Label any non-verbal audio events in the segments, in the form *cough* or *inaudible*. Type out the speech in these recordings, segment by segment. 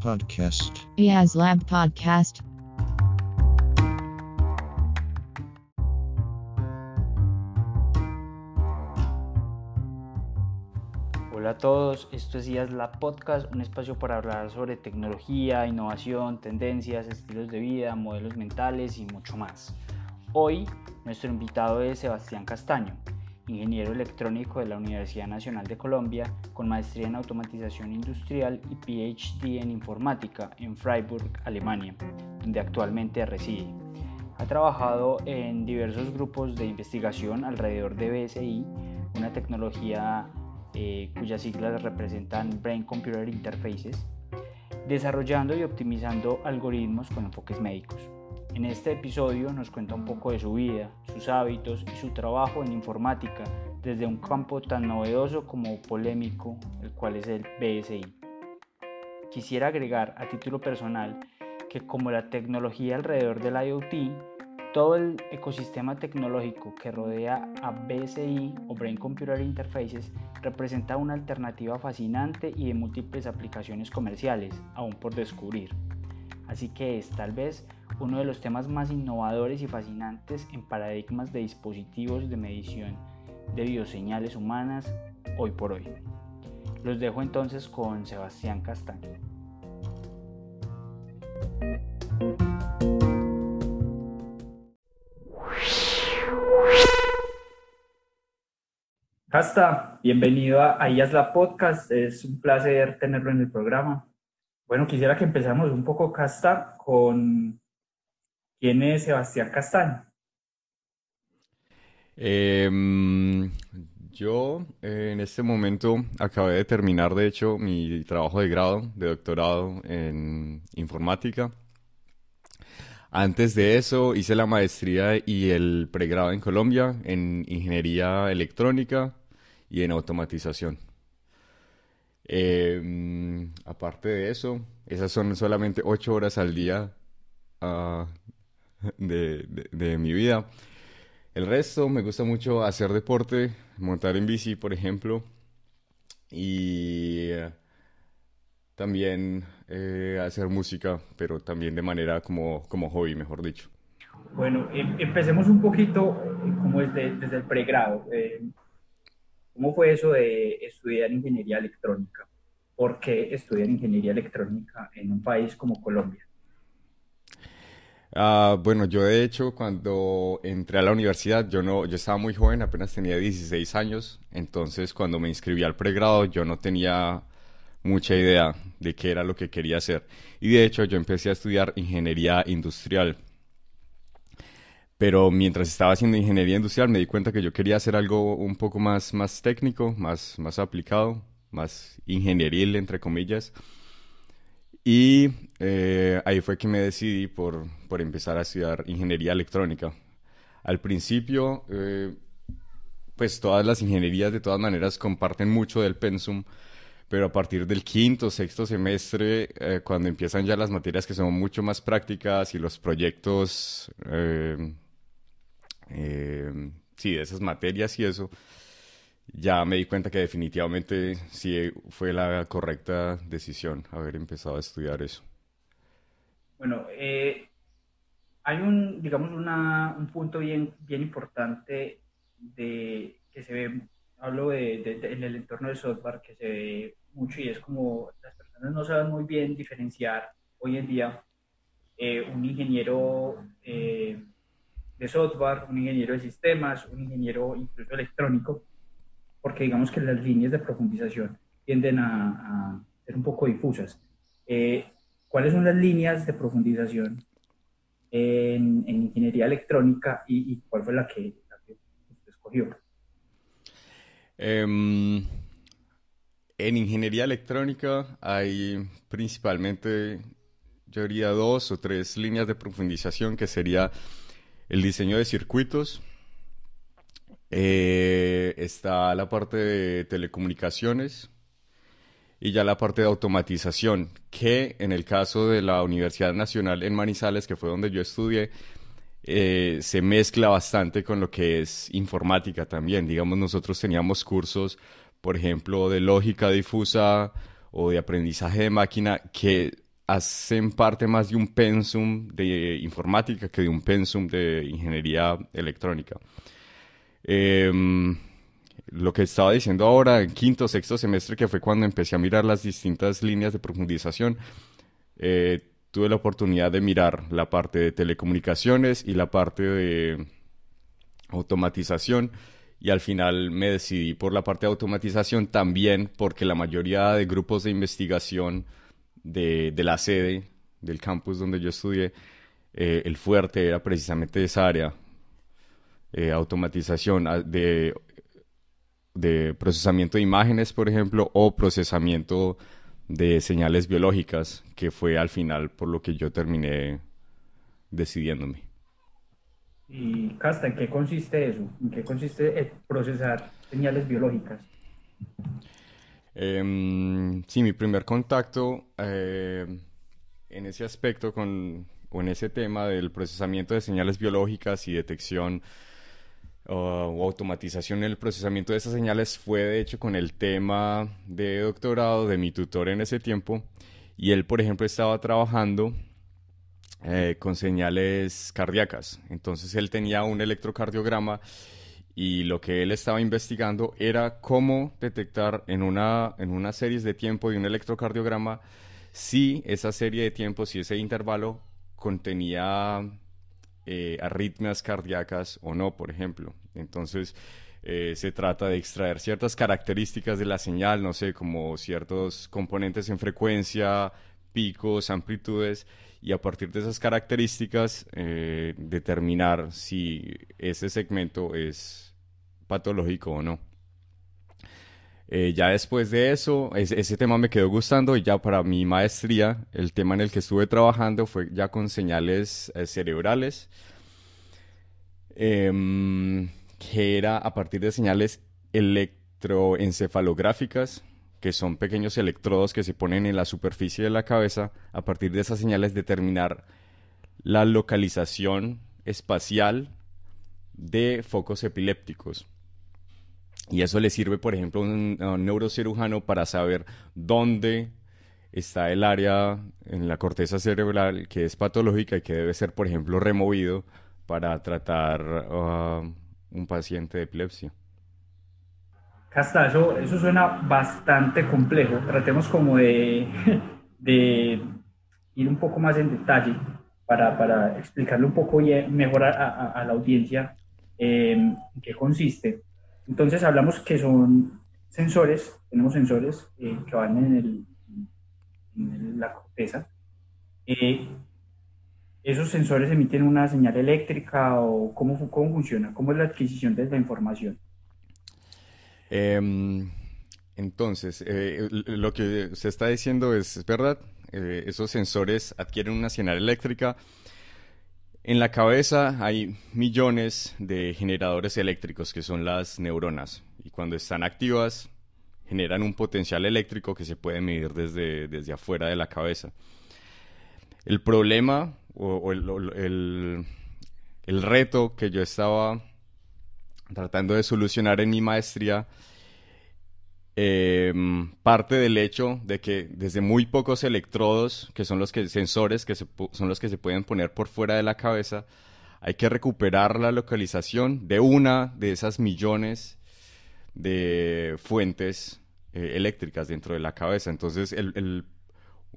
Podcast. IAS Lab Podcast. Hola a todos, esto es IAS Lab Podcast, un espacio para hablar sobre tecnología, innovación, tendencias, estilos de vida, modelos mentales y mucho más. Hoy nuestro invitado es Sebastián Castaño, ingeniero electrónico de la Universidad Nacional de Colombia, con maestría en automatización industrial y PhD en informática en Freiburg, Alemania, donde actualmente reside. Ha trabajado en diversos grupos de investigación alrededor de BSI, una tecnología eh, cuyas siglas representan Brain Computer Interfaces, desarrollando y optimizando algoritmos con enfoques médicos. En este episodio nos cuenta un poco de su vida, sus hábitos y su trabajo en informática desde un campo tan novedoso como polémico, el cual es el BSI. Quisiera agregar a título personal que como la tecnología alrededor del IoT, todo el ecosistema tecnológico que rodea a BSI o Brain Computer Interfaces representa una alternativa fascinante y de múltiples aplicaciones comerciales, aún por descubrir. Así que es tal vez uno de los temas más innovadores y fascinantes en paradigmas de dispositivos de medición de bioseñales humanas hoy por hoy. Los dejo entonces con Sebastián Castaño. Casta, bienvenido a IAS la Podcast. Es un placer tenerlo en el programa. Bueno, quisiera que empezamos un poco, Casta, con quién es Sebastián Castaño. Em, yo eh, en este momento acabé de terminar, de hecho, mi trabajo de grado, de doctorado en informática. Antes de eso hice la maestría y el pregrado en Colombia en ingeniería electrónica y en automatización. Em, aparte de eso, esas son solamente ocho horas al día ah, de, de, mi vida. El resto me gusta mucho hacer deporte, montar en bici, por ejemplo, y eh, también eh, hacer música, pero también de manera como, como hobby, mejor dicho. Bueno, em, empecemos un poquito eh, como desde, desde el pregrado. ¿Cómo fue eso de estudiar ingeniería electrónica? ¿Por qué estudiar ingeniería electrónica en un país como Colombia? Ah, bueno, yo de hecho cuando entré a la universidad, yo no, yo estaba muy joven, apenas tenía 16 años, entonces cuando me inscribí al pregrado yo no tenía mucha idea de qué era lo que quería hacer. Y de hecho yo empecé a estudiar ingeniería industrial. Pero mientras estaba haciendo ingeniería industrial me di cuenta que yo quería hacer algo un poco más, más técnico, más, más aplicado, más ingenieril, entre comillas. Y eh, ahí fue que me decidí por, por, empezar a estudiar ingeniería electrónica. Al principio, eh, pues todas las ingenierías de todas maneras comparten mucho del pensum, pero a partir del quinto, sexto semestre, eh, cuando empiezan ya las materias que son mucho más prácticas y los proyectos, sí, de esas materias y eso, ya me di cuenta que definitivamente sí fue la correcta decisión haber empezado a estudiar eso. Bueno, eh, hay un, digamos, una, un punto bien, bien importante de, que se ve, hablo de, en el entorno del software, que se ve mucho y es como las personas no saben muy bien diferenciar hoy en día eh, un ingeniero eh, de software, un ingeniero de sistemas, un ingeniero incluso electrónico, porque digamos que las líneas de profundización tienden a, ser un poco difusas. Eh, ¿Cuáles son las líneas de profundización en, ingeniería electrónica y, cuál fue la que, escogió? Em, en ingeniería electrónica hay principalmente, yo diría, dos o tres líneas de profundización, que sería el diseño de circuitos, eh, está la parte de telecomunicaciones y ya la parte de automatización, que en el caso de la Universidad Nacional en Manizales, que fue donde yo estudié, eh, se mezcla bastante con lo que es informática también. Digamos, nosotros teníamos cursos, por ejemplo, de lógica difusa o de aprendizaje de máquina que hacen parte más de un pensum de informática que de un pensum de ingeniería electrónica. Em, lo que estaba diciendo ahora, en quinto, sexto semestre, que fue cuando empecé a mirar las distintas líneas de profundización, eh, tuve la oportunidad de mirar la parte de telecomunicaciones y la parte de automatización y al final me decidí por la parte de automatización también porque la mayoría de grupos de investigación de, la sede del campus donde yo estudié, eh, el fuerte era precisamente esa área, eh, automatización ah, de, de procesamiento de imágenes, por ejemplo, o procesamiento de señales biológicas, que fue al final por lo que yo terminé decidiéndome. Y Casta, ¿en qué consiste eso? ¿En qué consiste procesar señales biológicas? Em, sí, mi primer contacto eh, en ese aspecto con, o en ese tema del procesamiento de señales biológicas y detección o automatización en el procesamiento de esas señales fue de hecho con el tema de doctorado de mi tutor en ese tiempo y él por ejemplo estaba trabajando eh, con señales cardíacas. Entonces él tenía un electrocardiograma y lo que él estaba investigando era cómo detectar en una, en una serie de tiempo de un electrocardiograma si esa serie de tiempos, si ese intervalo contenía eh, arritmias cardíacas o no, por ejemplo. Entonces, eh, se trata de extraer ciertas características de la señal, no sé, como ciertos componentes en frecuencia, picos, amplitudes, y a partir de esas características eh, determinar si ese segmento es patológico o no. Eh, ya después de eso, ese tema me quedó gustando y ya para mi maestría, el tema en el que estuve trabajando fue ya con señales eh, cerebrales, em, que era a partir de señales electroencefalográficas, que son pequeños electrodos que se ponen en la superficie de la cabeza, a partir de esas señales determinar la localización espacial de focos epilépticos. Y eso le sirve, por ejemplo, a un, neurocirujano para saber dónde está el área en la corteza cerebral que es patológica y que debe ser, por ejemplo, removido para tratar a un paciente de epilepsia. Casta, eso, suena bastante complejo. Tratemos como *laughs* de, ir un poco más en detalle para, para explicarle un poco mejor a, a, la audiencia eh, en qué consiste. Entonces hablamos que son sensores, tenemos sensores eh, que van en, el, en la corteza. Eh, ¿Esos sensores emiten una señal eléctrica o cómo, cómo funciona? ¿Cómo es la adquisición de la información? Em, entonces, eh, lo que se está diciendo es, verdad, eh, esos sensores adquieren una señal eléctrica. En la cabeza hay millones de generadores eléctricos que son las neuronas y cuando están activas generan un potencial eléctrico que se puede medir desde, desde afuera de la cabeza. El problema o, el, el reto que yo estaba tratando de solucionar en mi maestría em, parte del hecho de que desde muy pocos electrodos, que son los que, sensores que son los que se pueden poner por fuera de la cabeza, hay que recuperar la localización de una de esas millones de fuentes eh, eléctricas dentro de la cabeza. Entonces,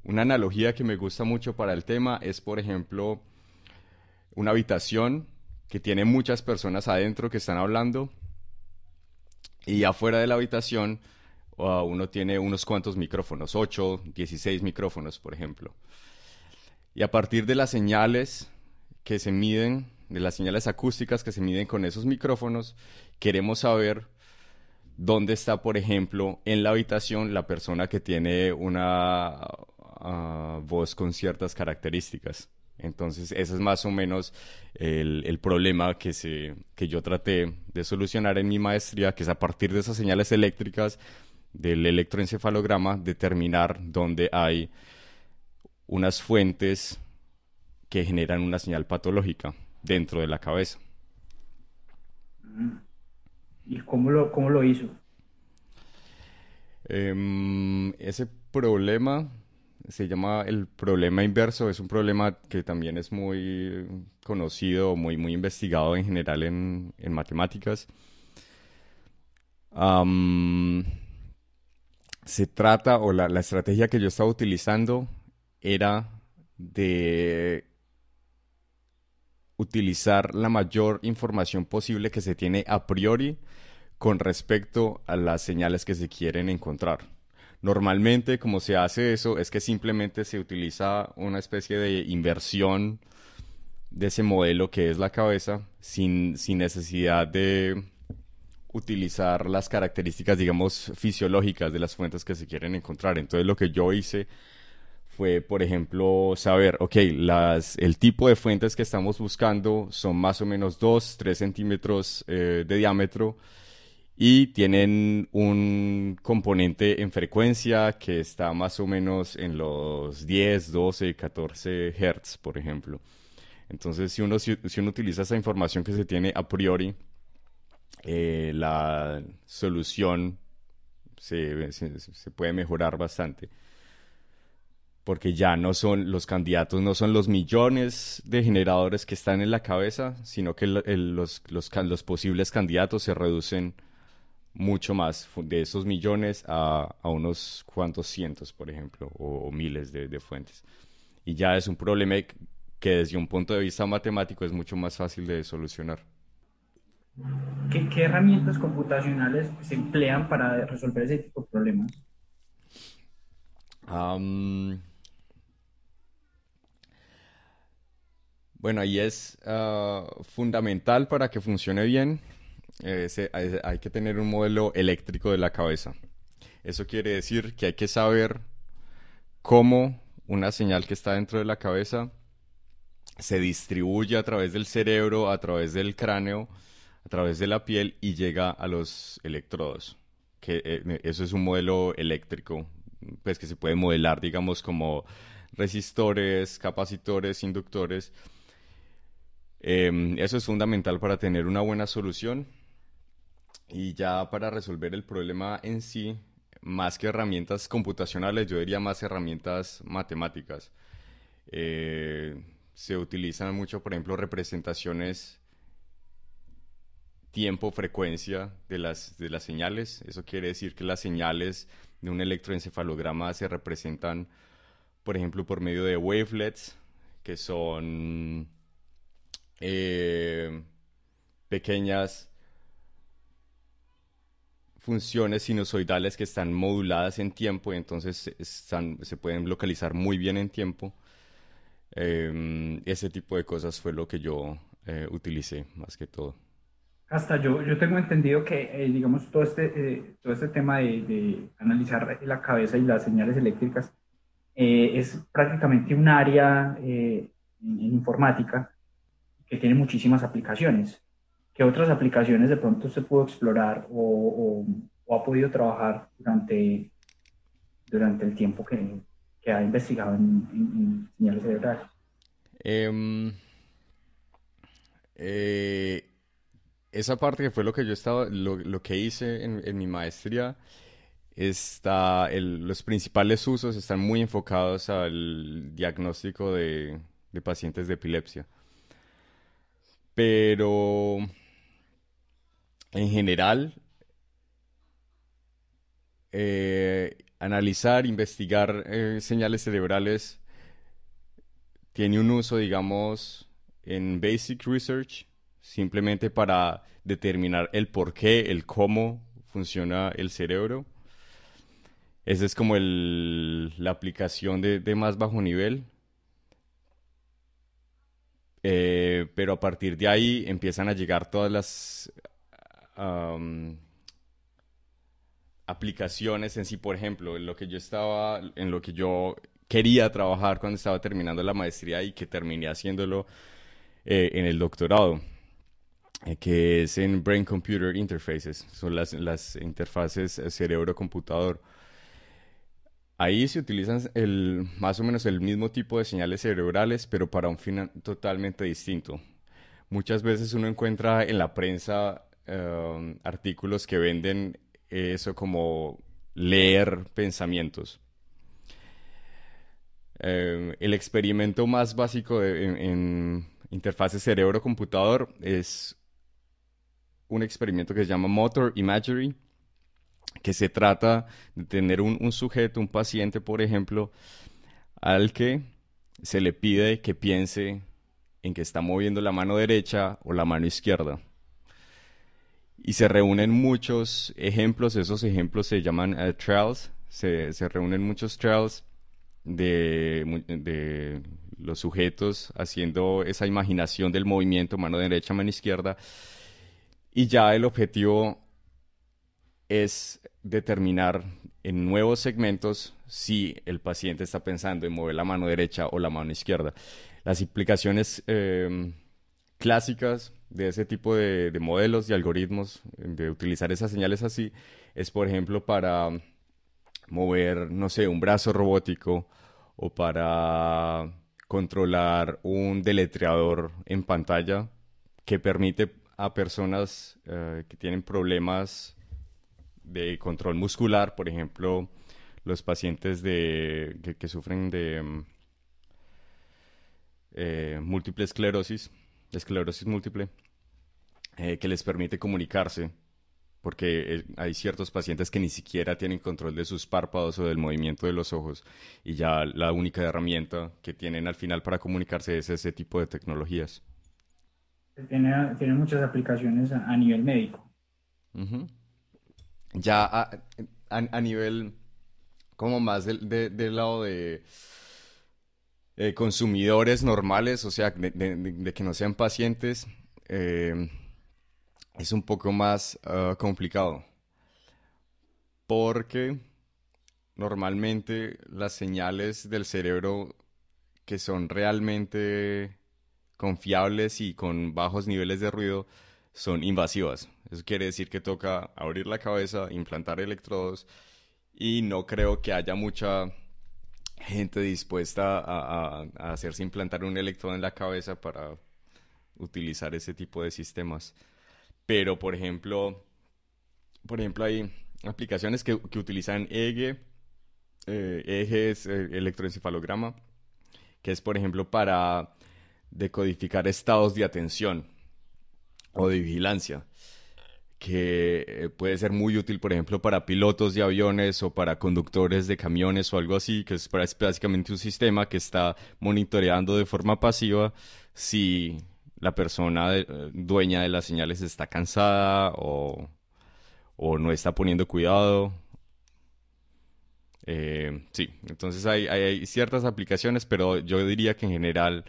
una analogía que me gusta mucho para el tema es, por ejemplo, una habitación que tiene muchas personas adentro que están hablando y afuera de la habitación uh, uno tiene unos cuantos micrófonos, 8, 16 micrófonos, por ejemplo. Y a partir de las señales que se miden, de las señales acústicas que se miden con esos micrófonos, queremos saber dónde está, por ejemplo, en la habitación la persona que tiene una uh, voz con ciertas características. Entonces, ese es más o menos el, problema que, se, que yo traté de solucionar en mi maestría, que es a partir de esas señales eléctricas del electroencefalograma, determinar dónde hay unas fuentes que generan una señal patológica dentro de la cabeza. ¿Y cómo lo, cómo lo hizo? Em, ese problema se llama el problema inverso, es un problema que también es muy conocido, muy, muy investigado en general en, matemáticas. Se trata, o la, la estrategia que yo estaba utilizando era de utilizar la mayor información posible que se tiene a priori con respecto a las señales que se quieren encontrar. Normalmente, como se hace eso, es que simplemente se utiliza una especie de inversión de ese modelo que es la cabeza sin, sin necesidad de utilizar las características, digamos, fisiológicas de las fuentes que se quieren encontrar. Entonces, lo que yo hice fue, por ejemplo, saber, ok, el tipo de fuentes que estamos buscando son más o menos 2, 3 centímetros eh, de diámetro y tienen un componente en frecuencia que está más o menos en los 10, 12, 14 hertz, por ejemplo. Entonces, si uno, si, uno utiliza esa información que se tiene a priori, eh, la solución se, puede mejorar bastante porque ya no son los candidatos, no son los millones de generadores que están en la cabeza, sino que los, posibles candidatos se reducen mucho más de esos millones a, unos cuantos cientos, por ejemplo, o, miles de, fuentes. Y ya es un problema que desde un punto de vista matemático es mucho más fácil de solucionar. ¿Qué, herramientas computacionales se emplean para resolver ese tipo de problemas? Bueno, ahí es ah, fundamental para que funcione bien. Hay, que tener un modelo eléctrico de la cabeza. Eso quiere decir que hay que saber cómo una señal que está dentro de la cabeza se distribuye a través del cerebro, a través del cráneo, a través de la piel y llega a los electrodos. Que, eh, eso es un modelo eléctrico, pues que se puede modelar, digamos, como resistores, capacitores, inductores Em, eso es fundamental para tener una buena solución y ya para resolver el problema en sí, más que herramientas computacionales, yo diría más herramientas matemáticas. Eh, se utilizan mucho, por ejemplo, representaciones tiempo, frecuencia de las, de las señales. Eso quiere decir que las señales de un electroencefalograma se representan, por ejemplo, por medio de wavelets, que son eh, pequeñas funciones sinusoidales que están moduladas en tiempo y entonces se pueden localizar muy bien en tiempo. Em, ese tipo de cosas fue lo que yo eh, utilicé más que todo. Hasta yo, yo tengo entendido que, eh, digamos, todo este, todo este tema de, analizar la cabeza y las señales eléctricas es prácticamente un área en informática que tiene muchísimas aplicaciones. ¿Qué otras aplicaciones de pronto usted pudo explorar o, ha podido trabajar durante, durante el tiempo que, ha investigado en, señales cerebrales? Em, eh, esa parte que fue lo que yo estaba, lo, lo que hice en, en, mi maestría, está, el, los principales usos están muy enfocados al diagnóstico de, de pacientes de epilepsia. Pero en general, eh, analizar, investigar eh, señales cerebrales tiene un uso, digamos, en basic research, simplemente para determinar el por qué, el cómo funciona el cerebro. Esa es como la aplicación de más bajo nivel. Eh, pero a partir de ahí empiezan a llegar todas las aplicaciones en sí, por ejemplo, en lo que yo estaba, en lo que yo quería trabajar cuando estaba terminando la maestría y que terminé haciéndolo eh, en el doctorado, que es en Brain Computer Interfaces, son las, las interfaces cerebro-computador. Ahí se utilizan el, más o menos el mismo tipo de señales cerebrales, pero para un fin totalmente distinto. Muchas veces uno encuentra en la prensa em, artículos que venden eso como leer pensamientos. eh, el experimento más básico en, en interfase cerebro-computador es un experimento que se llama Motor Imagery, que se trata de tener un, sujeto, un paciente, por ejemplo, al que se le pide que piense en que está moviendo la mano derecha o la mano izquierda. Y se reúnen muchos ejemplos, esos ejemplos se llaman uh, trials, se, se, reúnen muchos trials de, de los sujetos haciendo esa imaginación del movimiento mano derecha, mano izquierda, y ya el objetivo es determinar en nuevos segmentos si el paciente está pensando en mover la mano derecha o la mano izquierda. Las implicaciones eh, clásicas de ese tipo de, de, modelos y algoritmos, de utilizar esas señales así, es por ejemplo para mover, no sé, un brazo robótico o para controlar un deletreador en pantalla que permite a personas uh, que tienen problemas de control muscular, por ejemplo, los pacientes de, que, sufren de um, eh, múltiple esclerosis, esclerosis múltiple, eh, que les permite comunicarse, porque eh, hay ciertos pacientes que ni siquiera tienen control de sus párpados o del movimiento de los ojos, y ya la única herramienta que tienen al final para comunicarse es ese tipo de tecnologías. Tiene, tiene muchas aplicaciones a, nivel médico. Ya a, a, nivel como más del, de, del lado de eh, consumidores normales, o sea, de, que no sean pacientes, eh, es un poco más uh, complicado. Porque normalmente las señales del cerebro que son realmente confiables y con bajos niveles de ruido son invasivas. Eso quiere decir que toca abrir la cabeza, implantar electrodos y no creo que haya mucha gente dispuesta a, hacerse implantar un electrodo en la cabeza para utilizar ese tipo de sistemas. Pero, por ejemplo, por ejemplo hay aplicaciones que, que utilizan EEG, eh, es eh, electroencefalograma, que es, por ejemplo, para decodificar estados de atención o de vigilancia, que eh, puede ser muy útil, por ejemplo, para pilotos de aviones o para conductores de camiones o algo así, que es básicamente un sistema que está monitoreando de forma pasiva si la persona de, eh, dueña de las señales está cansada o, no está poniendo cuidado. Eh, sí, entonces hay ciertas aplicaciones, pero yo diría que en general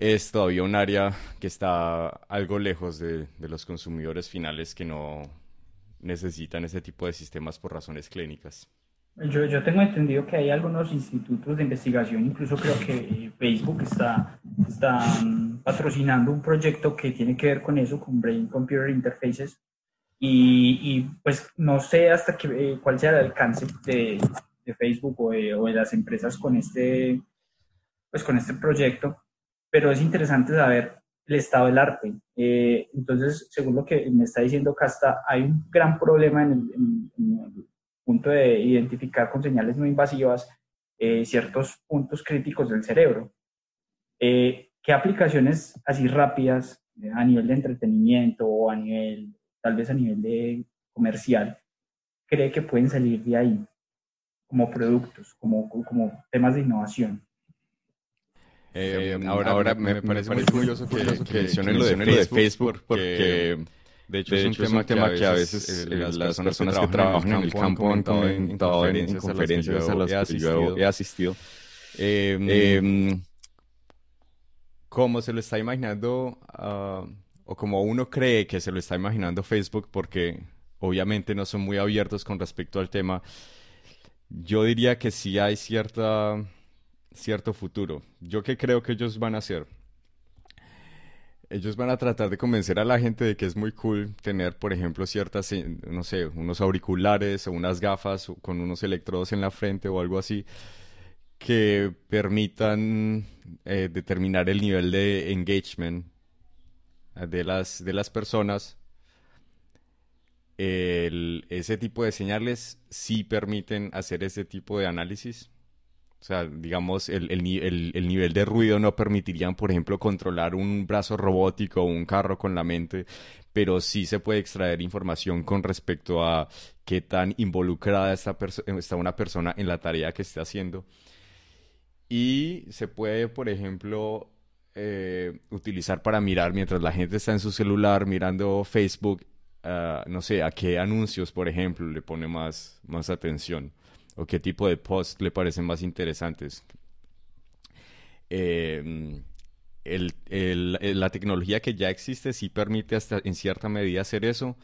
es todavía un área que está algo lejos de, de, los consumidores finales que no necesitan ese tipo de sistemas por razones clínicas. Yo, yo tengo entendido que hay algunos institutos de investigación, incluso creo que Facebook está, está patrocinando un proyecto que tiene que ver con eso, con Brain Computer Interfaces, y, y pues no sé hasta que, eh, cuál sea el alcance de, de Facebook o de, o de las empresas con este, pues con este proyecto, pero es interesante saber el estado del arte. Eh, entonces, según lo que me está diciendo Casta, hay un gran problema en el, en, en el punto de identificar con señales no invasivas eh, ciertos puntos críticos del cerebro. Eh, ¿Qué aplicaciones así rápidas eh, a nivel de entretenimiento o a nivel, tal vez a nivel de comercial, cree que pueden salir de ahí como productos, como, como temas de innovación? Eh, ahora, ahora me, me, parece, muy curioso que, que, que mencionen lo de, de Facebook, porque de hecho, de es, hecho un es, un tema que a veces, eh, las, las, personas que trabajan en el campo han comentado en, en, conferencias a las que yo he asistido. Eh, eh, como se lo está imaginando, uh, o como uno cree que se lo está imaginando Facebook, porque obviamente no son muy abiertos con respecto al tema, yo diría que sí hay cierta cierto futuro. ¿Yo qué creo que ellos van a hacer? Ellos van a tratar de convencer a la gente de que es muy cool tener, por ejemplo, ciertas, eh, no sé, unos auriculares o unas gafas con unos electrodos en la frente o algo así que permitan eh, determinar el nivel de engagement de las, de las personas. Ese tipo de señales sí permiten hacer ese tipo de análisis O sea, digamos, el, el, el, nivel de ruido no permitirían, por ejemplo, controlar un brazo robótico o un carro con la mente, pero sí se puede extraer información con respecto a qué tan involucrada está, una persona en la tarea que esté haciendo. Y se puede, por ejemplo, eh, utilizar para mirar mientras la gente está en su celular mirando Facebook, ah, no sé, a qué anuncios, por ejemplo, le pone más, más atención o qué tipo de posts le parecen más interesantes. Em, la tecnología que ya existe sí permite hasta en cierta medida hacer eso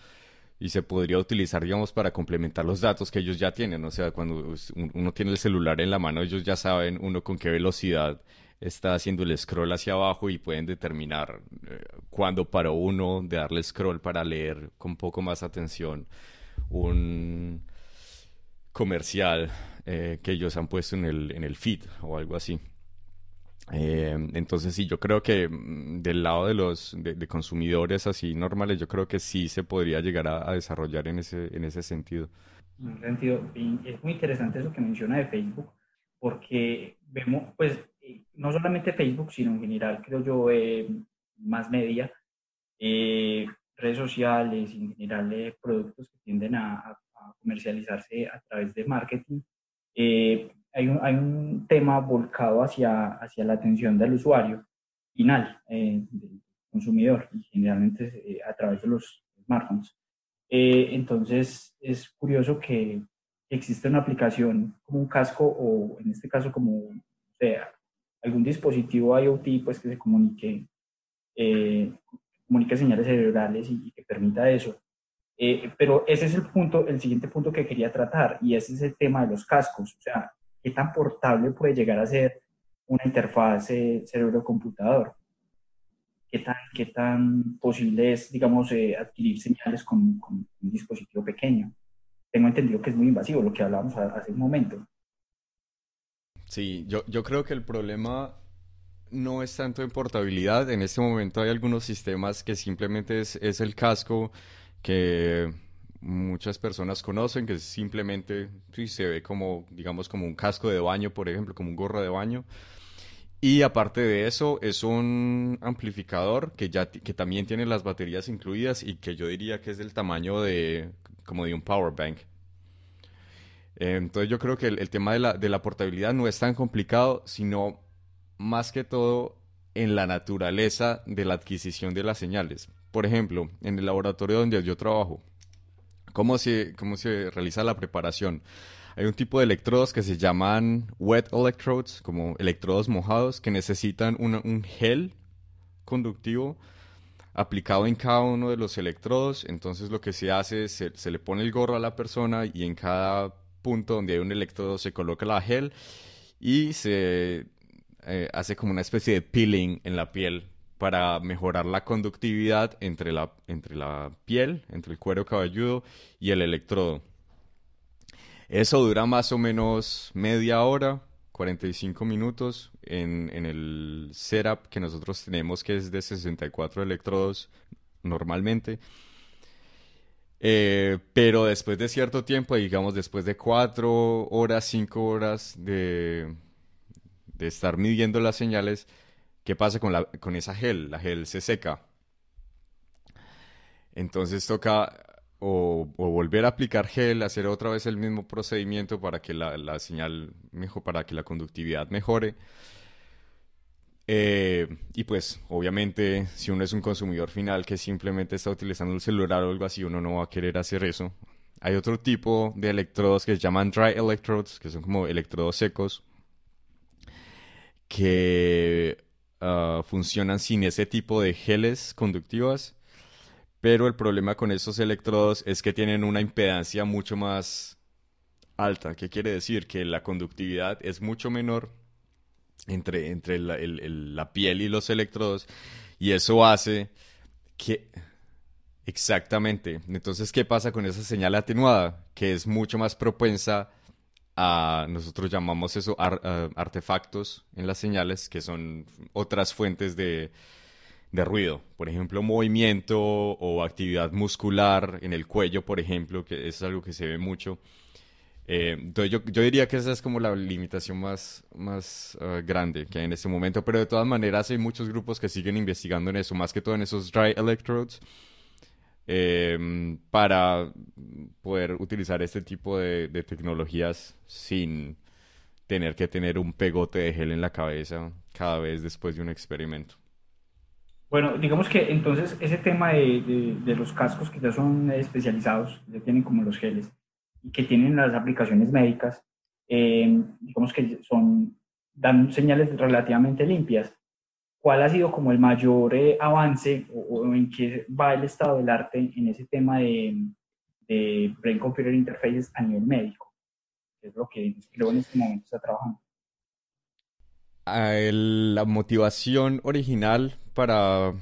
y se podría utilizar, digamos, para complementar los datos que ellos ya tienen. O sea, cuando uno tiene el celular en la mano, ellos ya saben uno con qué velocidad está haciendo el scroll hacia abajo y pueden determinar eh, cuándo paró uno de darle scroll para leer con poco más atención un comercial eh, que ellos han puesto en el, en el feed o algo así. Eh, entonces sí, yo creo que mm, del lado de los de, consumidores así normales, yo creo que sí se podría llegar a, desarrollar en ese, en ese sentido. En ese sentido, es muy interesante eso que menciona de Facebook, porque vemos, pues, eh, no solamente Facebook, sino en general, creo yo, más media, redes sociales, en general, productos que tienden a comercializarse a través de marketing, eh, hay, un, hay, un, tema volcado hacia, hacia la atención del usuario final, eh, del consumidor, y generalmente eh, a través de los smartphones. entonces, es curioso que existe una aplicación como un casco o en este caso como sea, algún dispositivo IoT pues, que se comunique, comunique señales cerebrales y que permita eso. Eh, pero ese es el punto, el siguiente punto que quería tratar, y ese es el tema de los cascos. O sea, ¿qué tan portable puede llegar a ser una interfaz cerebro-computador? ¿Qué tan, ¿Qué tan posible es, digamos, eh, adquirir señales con, con, un dispositivo pequeño? Tengo entendido que es muy invasivo, lo que hablábamos hace un momento. Sí, yo, yo creo que el problema no es tanto en portabilidad. En este momento hay algunos sistemas que simplemente es, es el casco que muchas personas conocen, que simplemente sí, se ve como, digamos, como un casco de baño, por ejemplo, como un gorro de baño. Y aparte de eso, es un amplificador que, ya, que también tiene las baterías incluidas y que yo diría que es del tamaño de, como de un power bank. Entonces yo creo que el, tema de la, de la portabilidad no es tan complicado, sino más que todo en la naturaleza de la adquisición de las señales. Por ejemplo, en el laboratorio donde yo trabajo, ¿cómo se, cómo se realiza la preparación? Hay un tipo de electrodos que se llaman wet electrodes, como electrodos mojados, que necesitan un gel conductivo aplicado en cada uno de los electrodos. Entonces lo que se hace es se, se le pone el gorro a la persona y en cada punto donde hay un electrodo se coloca la gel y se eh, hace como una especie de peeling en la piel para mejorar la conductividad entre la, entre la piel, entre el cuero cabelludo y el electrodo. Eso dura más o menos media hora, 45 minutos en, en el setup que nosotros tenemos, que es de 64 electrodos normalmente. Eh, pero después de cierto tiempo, digamos después de 4 horas, 5 horas de, de estar midiendo las señales, ¿Qué pasa con, la, con esa gel? La gel se seca. Entonces toca o, volver a aplicar gel, hacer otra vez el mismo procedimiento para que la, señal mejor, para que la conductividad mejore. Eh, y pues, obviamente, si uno es un consumidor final que simplemente está utilizando el celular o algo así, uno no va a querer hacer eso. Hay otro tipo de electrodos que se llaman dry electrodes, que son como electrodos secos, que Ah, funcionan sin ese tipo de geles conductivas, pero el problema con esos electrodos es que tienen una impedancia mucho más alta. ¿Qué quiere decir? Que la conductividad es mucho menor entre, entre la, la piel y los electrodos y eso hace que... Exactamente. Entonces, ¿qué pasa con esa señal atenuada? Que es mucho más propensa nosotros llamamos eso artefactos en las señales, que son otras fuentes de, de, ruido. Por ejemplo, movimiento o actividad muscular en el cuello, por ejemplo, que es algo que se ve mucho. Eh, entonces yo, yo, diría que esa es como la limitación más, más uh, grande que hay en este momento, pero de todas maneras hay muchos grupos que siguen investigando en eso, más que todo en esos dry electrodes, eh, para poder utilizar este tipo de, de, tecnologías sin tener que tener un pegote de gel en la cabeza cada vez después de un experimento. Bueno, digamos que entonces ese tema de, de, de los cascos que ya son especializados, ya tienen como los geles, que tienen las aplicaciones médicas, eh, digamos que son, dan señales relativamente limpias. ¿Cuál ha sido como el mayor eh, avance o, en qué va el estado del arte en ese tema de, Brain Computer Interfaces a nivel médico? es lo que creo en este momento está trabajando. La motivación original para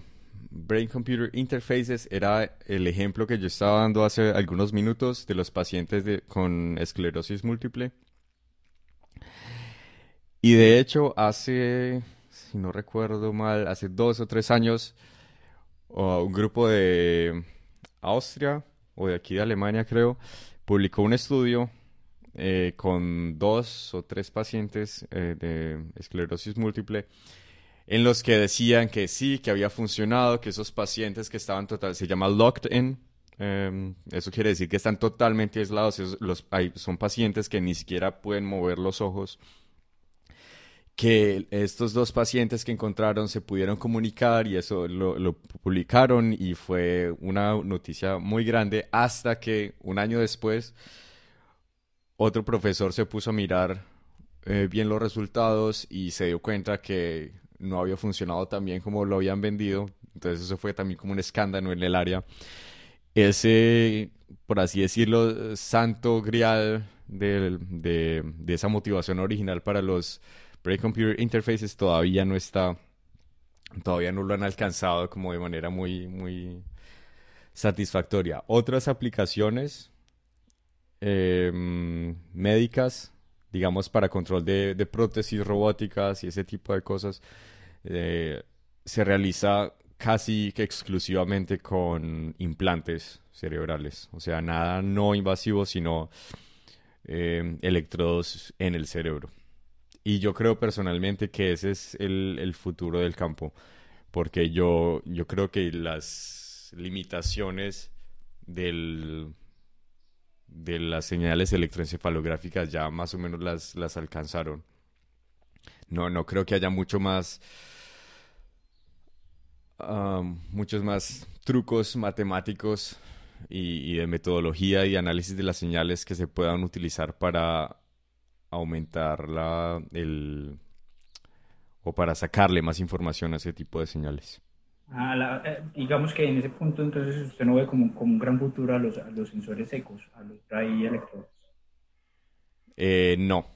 Brain Computer Interfaces era el ejemplo que yo estaba dando hace algunos minutos de los pacientes con esclerosis múltiple. Y de hecho, hace, si no recuerdo mal, hace dos o tres años, un grupo de Austria o de aquí de Alemania, creo, publicó un estudio eh, con dos o tres pacientes eh, de esclerosis múltiple en los que decían que sí, que había funcionado, que esos pacientes que estaban total, se llama locked in, em, eso quiere decir que están totalmente aislados, son pacientes que ni siquiera pueden mover los ojos, que estos dos pacientes que encontraron se pudieron comunicar y eso lo, lo publicaron y fue una noticia muy grande hasta que un año después otro profesor se puso a mirar eh, bien los resultados y se dio cuenta que no había funcionado tan bien como lo habían vendido. Entonces eso fue también como un escándalo en el área. Ese, por así decirlo, santo grial de, de, esa motivación original para los Brain Computer Interfaces todavía no está, todavía no lo han alcanzado como de manera muy, muy satisfactoria. Otras aplicaciones em, médicas digamos, para control de, prótesis robóticas y ese tipo de cosas, eh, se realiza casi que exclusivamente con implantes cerebrales. O sea, nada no invasivo, sino eh, electrodos en el cerebro. Y yo creo personalmente que ese es el, el futuro del campo, porque yo, yo creo que las limitaciones del de las señales electroencefalográficas ya más o menos las, las alcanzaron. No, no creo que haya mucho más, muchos más trucos matemáticos y, de metodología y análisis de las señales que se puedan utilizar para aumentar la, el, o para sacarle más información a ese tipo de señales. Eh, digamos que en ese punto entonces usted no ve como, como un gran futuro a los, a los sensores secos, a los dry electrodes. Eh, no.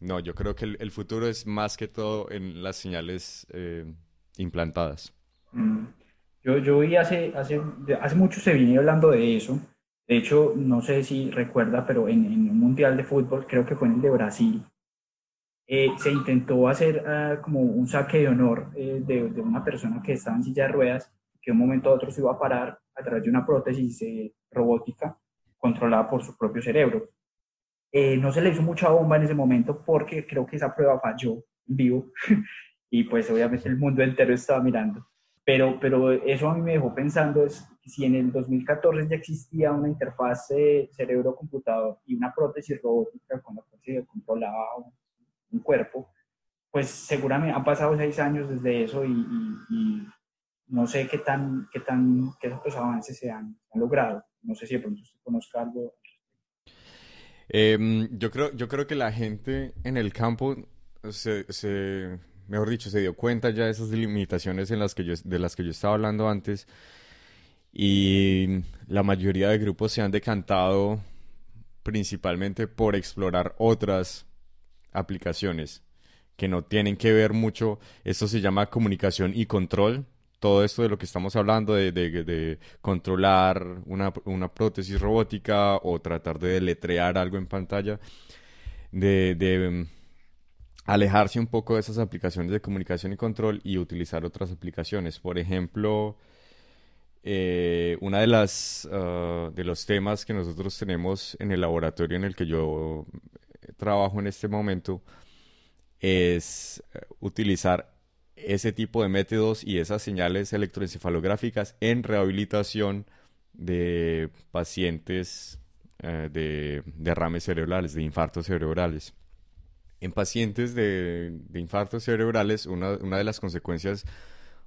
No, yo creo que el, futuro es más que todo en las señales eh, implantadas. Mm. Yo, yo vi hace, hace, hace mucho se viene hablando de eso. De hecho, no sé si recuerda, pero en, un mundial de fútbol, creo que fue en el de Brasil, eh, se intentó hacer ah, como un saque de honor eh, de, una persona que estaba en silla de ruedas, que de un momento a otro se iba a parar a través de una prótesis eh, robótica controlada por su propio cerebro. no se le hizo mucha bomba en ese momento porque creo que esa prueba falló vivo *laughs* y pues obviamente el mundo entero estaba mirando. Pero, pero eso a mí me dejó pensando es si en el 2014 ya existía una interfaz cerebro-computador y una prótesis robótica con la se controlaba un cuerpo, pues seguramente han pasado seis años desde eso y, no sé qué tan, qué tan, qué avances se han, logrado. No sé si de pronto usted conozca algo. Em, yo, creo, yo creo que la gente en el campo se, se, mejor dicho, se dio cuenta ya de esas limitaciones en las que yo, de las que yo estaba hablando antes y la mayoría de grupos se han decantado principalmente por explorar otras aplicaciones que no tienen que ver mucho, esto se llama comunicación y control, todo esto de lo que estamos hablando, de, de, controlar una, una, prótesis robótica o tratar de deletrear algo en pantalla, de, alejarse un poco de esas aplicaciones de comunicación y control y utilizar otras aplicaciones. Por ejemplo, eh, una de las ah, de los temas que nosotros tenemos en el laboratorio en el que yo trabajo en este momento es eh, utilizar ese tipo de métodos y esas señales electroencefalográficas en rehabilitación de pacientes eh, de derrames cerebrales, de infartos cerebrales. En pacientes de, infartos cerebrales, una, de las consecuencias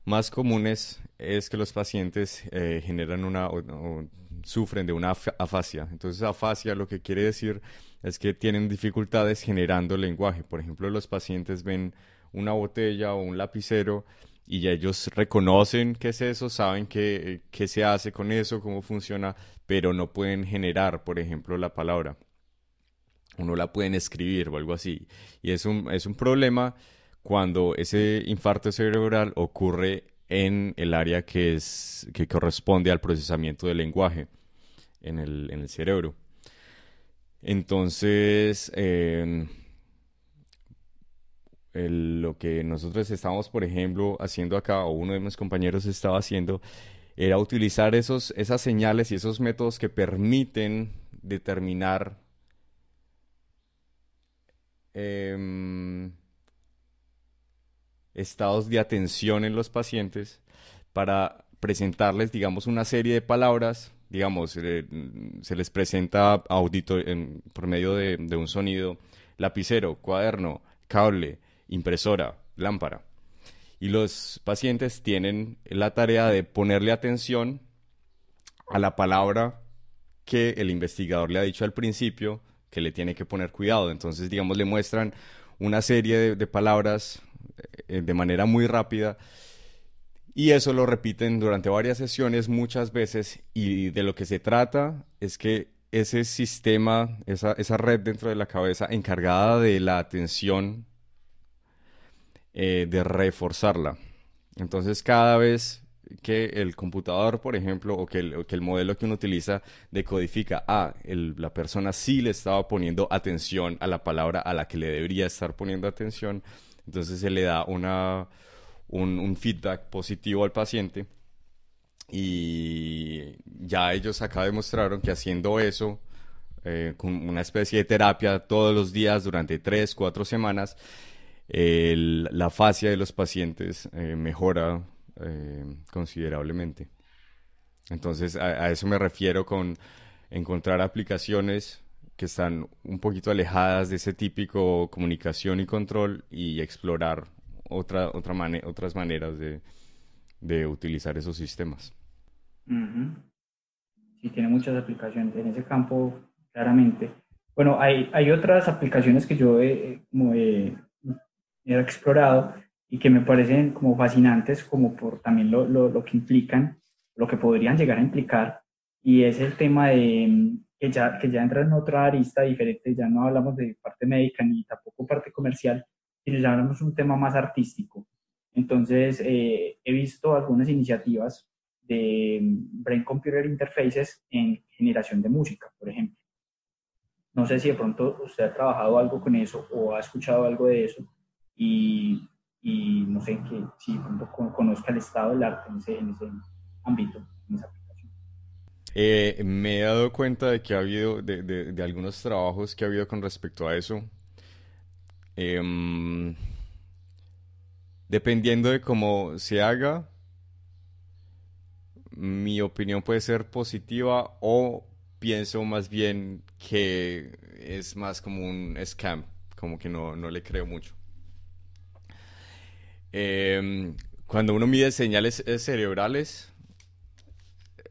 más comunes es que los pacientes eh, generan una o, sufren de una afasia. Entonces, afasia lo que quiere decir es que tienen dificultades generando lenguaje. Por ejemplo, los pacientes ven una botella o un lapicero y ya ellos reconocen qué es eso, saben qué, qué se hace con eso, cómo funciona, pero no pueden generar, por ejemplo, la palabra. O no la pueden escribir o algo así. Y es un, es un problema cuando ese infarto cerebral ocurre en el área que, es, que corresponde al procesamiento del lenguaje en el, en el cerebro. Entonces, em, lo que nosotros estamos, por ejemplo, haciendo acá, o uno de mis compañeros estaba haciendo, era utilizar esos, esas señales y esos métodos que permiten determinar em, estados de atención en los pacientes para presentarles, digamos, una serie de palabras, digamos, se les presenta audito por medio de, de un sonido, lapicero, cuaderno, cable, impresora, lámpara. Y los pacientes tienen la tarea de ponerle atención a la palabra que el investigador le ha dicho al principio que le tiene que poner cuidado. Entonces, digamos, le muestran una serie de, palabras eh, de manera muy rápida y eso lo repiten durante varias sesiones muchas veces y de lo que se trata es que ese sistema, esa, esa red dentro de la cabeza encargada de la atención eh, de reforzarla. Entonces cada vez que el computador, por ejemplo, o que el, modelo que uno utiliza decodifica, ah, la persona sí le estaba poniendo atención a la palabra a la que le debería estar poniendo atención, entonces se le da una, un, feedback positivo al paciente. Y ya ellos acá demostraron que haciendo eso, eh, con una especie de terapia todos los días durante tres, cuatro semanas, la fascia de los pacientes eh, mejora eh, considerablemente. Entonces, a, eso me refiero con encontrar aplicaciones que están un poquito alejadas de ese típico comunicación y control y explorar otra, otra otras maneras de, de, utilizar esos sistemas. Sí, tiene muchas aplicaciones en ese campo, claramente. Bueno, hay, hay otras aplicaciones que yo he, he explorado y que me parecen como fascinantes, como por también lo, lo, lo, que implican, lo que podrían llegar a implicar, y es el tema de que ya, que ya entra en otra arista diferente, ya no hablamos de parte médica ni tampoco parte comercial, sino ya hablamos un tema más artístico. Entonces, eh, he visto algunas iniciativas de Brain Computer Interfaces en generación de música, por ejemplo. No sé si de pronto usted ha trabajado algo con eso o ha escuchado algo de eso, y, y no sé que si conozca el estado del arte en ese, en ese ámbito, en esa aplicación. Eh, me he dado cuenta de que ha habido, de, de, de, algunos trabajos que ha habido con respecto a eso. Eh, dependiendo de cómo se haga, mi opinión puede ser positiva o pienso más bien que es más como un scam, como que no, no le creo mucho. Em, cuando uno mide señales eh, cerebrales,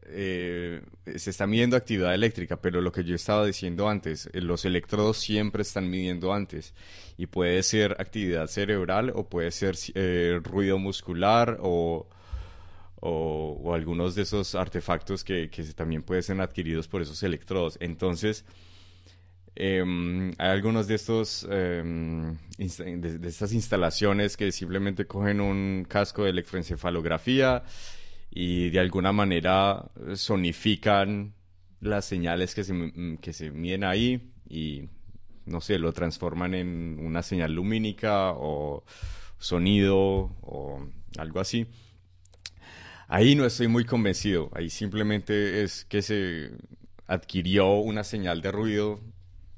eh, se está midiendo actividad eléctrica, pero lo que yo estaba diciendo antes, eh, los electrodos siempre están midiendo antes y puede ser actividad cerebral o puede ser ruido muscular o, o, algunos de esos artefactos que, que también pueden ser adquiridos por esos electrodos. Entonces, Em, hay algunos de em, de, estas instalaciones que simplemente cogen un casco de electroencefalografía y de alguna manera sonifican las señales que se, que se miden ahí y no sé, lo transforman en una señal lumínica o sonido o algo así. Ahí no estoy muy convencido. Ahí simplemente es que se adquirió una señal de ruido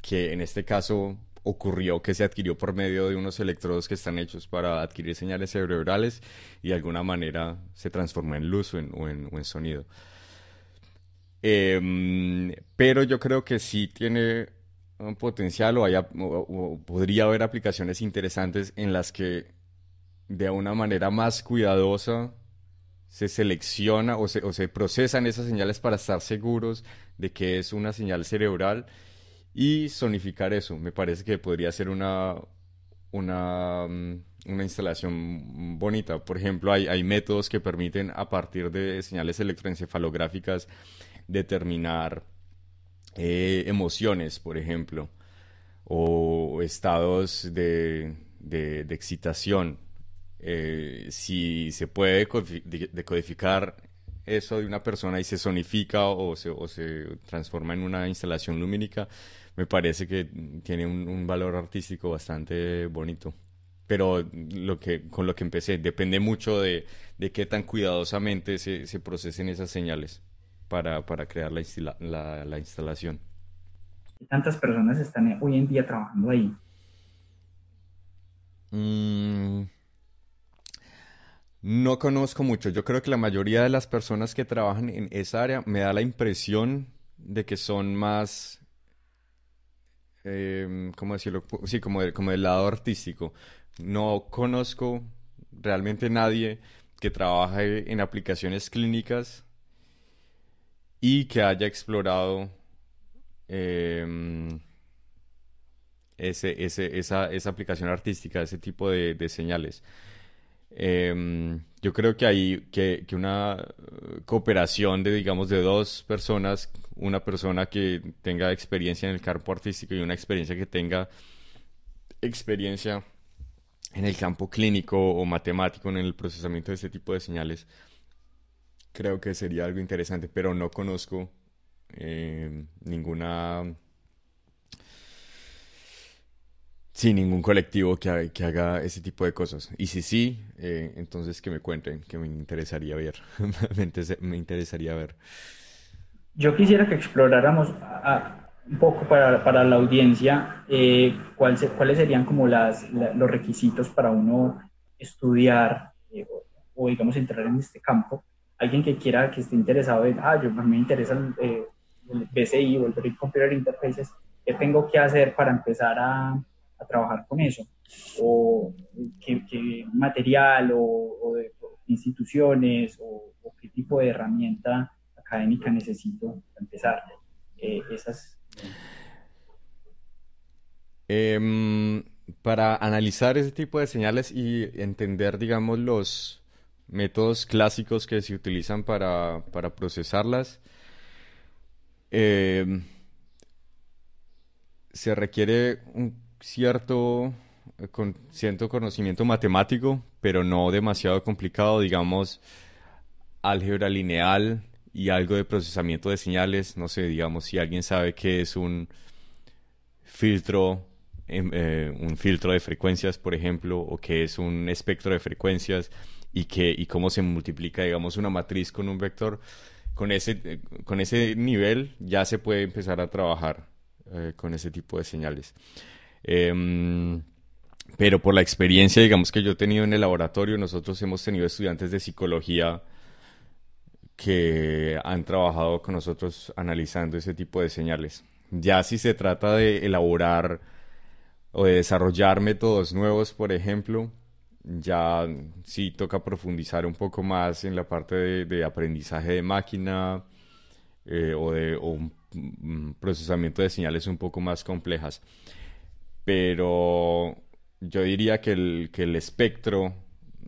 que en este caso ocurrió que se adquirió por medio de unos electrodos que están hechos para adquirir señales cerebrales y de alguna manera se transformó en luz o en, sonido. Em, pero yo creo que sí tiene un potencial o, o, podría haber aplicaciones interesantes en las que de una manera más cuidadosa se selecciona o se, o se procesan esas señales para estar seguros de que es una señal cerebral y sonificar eso. Me parece que podría ser una, una, mm, una instalación bonita. Por ejemplo, hay, hay, métodos que permiten a partir de señales electroencefalográficas determinar eh, emociones, por ejemplo, o estados de, de, excitación. Eh, si se puede decodificar eso de una persona y se sonifica o se, o se transforma en una instalación lumínica, me parece que tiene un, valor artístico bastante bonito. Pero lo que, con lo que empecé, depende mucho de, de qué tan cuidadosamente se, se, procesen esas señales para, para crear la, la, la instalación. ¿Cuántas personas están hoy en día trabajando ahí? Mm, no conozco mucho. Yo creo que la mayoría de las personas que trabajan en esa área me da la impresión de que son más eh, ¿cómo decirlo? Sí, como, como del lado artístico. No conozco realmente nadie que trabaje en aplicaciones clínicas y que haya explorado em, ese, esa, esa, aplicación artística, ese tipo de, de señales. Em, yo creo que hay que, una cooperación de, digamos, de dos personas, una persona que tenga experiencia en el campo artístico y una experiencia que tenga experiencia en el campo clínico o matemático en el procesamiento de este tipo de señales, creo que sería algo interesante, pero no conozco em, ninguna sin ningún colectivo que, que, haga ese tipo de cosas. Y si sí, eh, entonces que me cuenten, que me interesaría ver. *laughs* me, interesaría ver. Yo quisiera que exploráramos un poco para, para la audiencia eh, cuáles serían como las, los requisitos para uno estudiar eh, o, digamos, entrar en este campo. Alguien que quiera, que esté interesado en, ah, yo, a me interesa el, el BCI o el Computer Interfaces, ¿qué tengo que hacer para empezar a a trabajar con eso, o qué, material o, de instituciones o, qué tipo de herramienta académica necesito para empezar. Eh, esas. Em, para analizar ese tipo de señales y entender, digamos, los métodos clásicos que se utilizan para, para procesarlas, em, se requiere un cierto, eh, con cierto conocimiento matemático, pero no demasiado complicado, digamos, álgebra lineal y algo de procesamiento de señales, no sé, digamos, si alguien sabe qué es un filtro, em, eh, un filtro de frecuencias, por ejemplo, o qué es un espectro de frecuencias y, que, y cómo se multiplica, digamos, una matriz con un vector, con ese, eh, con ese nivel ya se puede empezar a trabajar con ese tipo de señales. Em, pero por la experiencia, digamos, que yo he tenido en el laboratorio, nosotros hemos tenido estudiantes de psicología que han trabajado con nosotros analizando ese tipo de señales. Ya si se trata de elaborar o de desarrollar métodos nuevos, por ejemplo, ya sí toca profundizar un poco más en la parte de, aprendizaje de máquina eh, o de un mm, procesamiento de señales un poco más complejas pero yo diría que el, que el espectro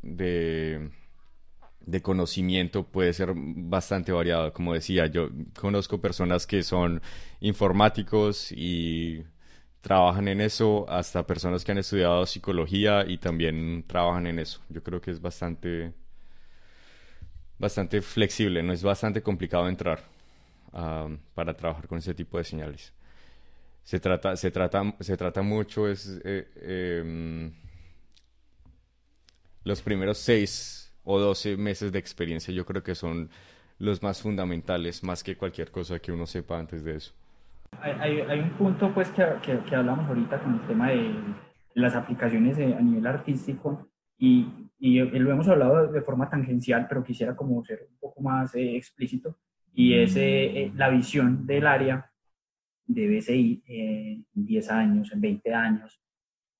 de, de conocimiento puede ser bastante variado. Como decía, yo conozco personas que son informáticos y trabajan en eso, hasta personas que han estudiado psicología y también trabajan en eso. Yo creo que es bastante, bastante flexible, no es bastante complicado entrar ah, para trabajar con ese tipo de señales se trata, se trata, se trata mucho, es eh, em, los primeros seis o 12 meses de experiencia yo creo que son los más fundamentales, más que cualquier cosa que uno sepa antes de eso. Hay, hay, un punto pues que, que, hablamos ahorita con el tema de las aplicaciones eh, a nivel artístico y, y, lo hemos hablado de forma tangencial, pero quisiera como ser un poco más eh, explícito y es eh, la visión del área de BCI en 10 años, en 20 años.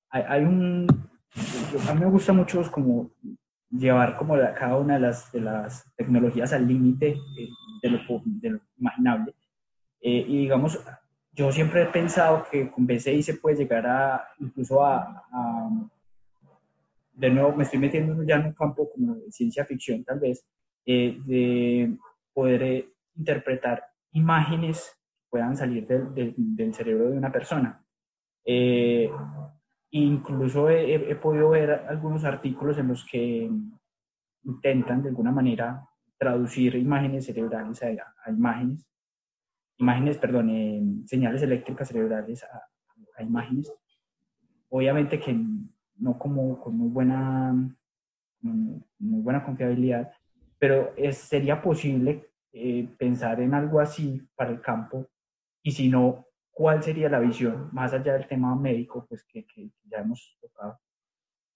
Hay, hay un, a mí me gusta mucho como llevar como cada una de las, de las tecnologías al límite de, lo, de, lo, imaginable. y digamos, yo siempre he pensado que con BCI se puede llegar a, incluso a, de nuevo me estoy metiendo ya en un campo como de ciencia ficción tal vez, eh, de poder eh, interpretar imágenes puedan salir del, del, cerebro de una persona. Eh, incluso he, podido ver algunos artículos en los que intentan de alguna manera traducir imágenes cerebrales a imágenes imágenes, perdón, eh, señales eléctricas cerebrales a, imágenes. Obviamente que no como con muy buena, muy buena confiabilidad, pero es, sería posible eh, pensar en algo así para el campo y si no, ¿cuál sería la visión más allá del tema médico pues que, que ya hemos tocado?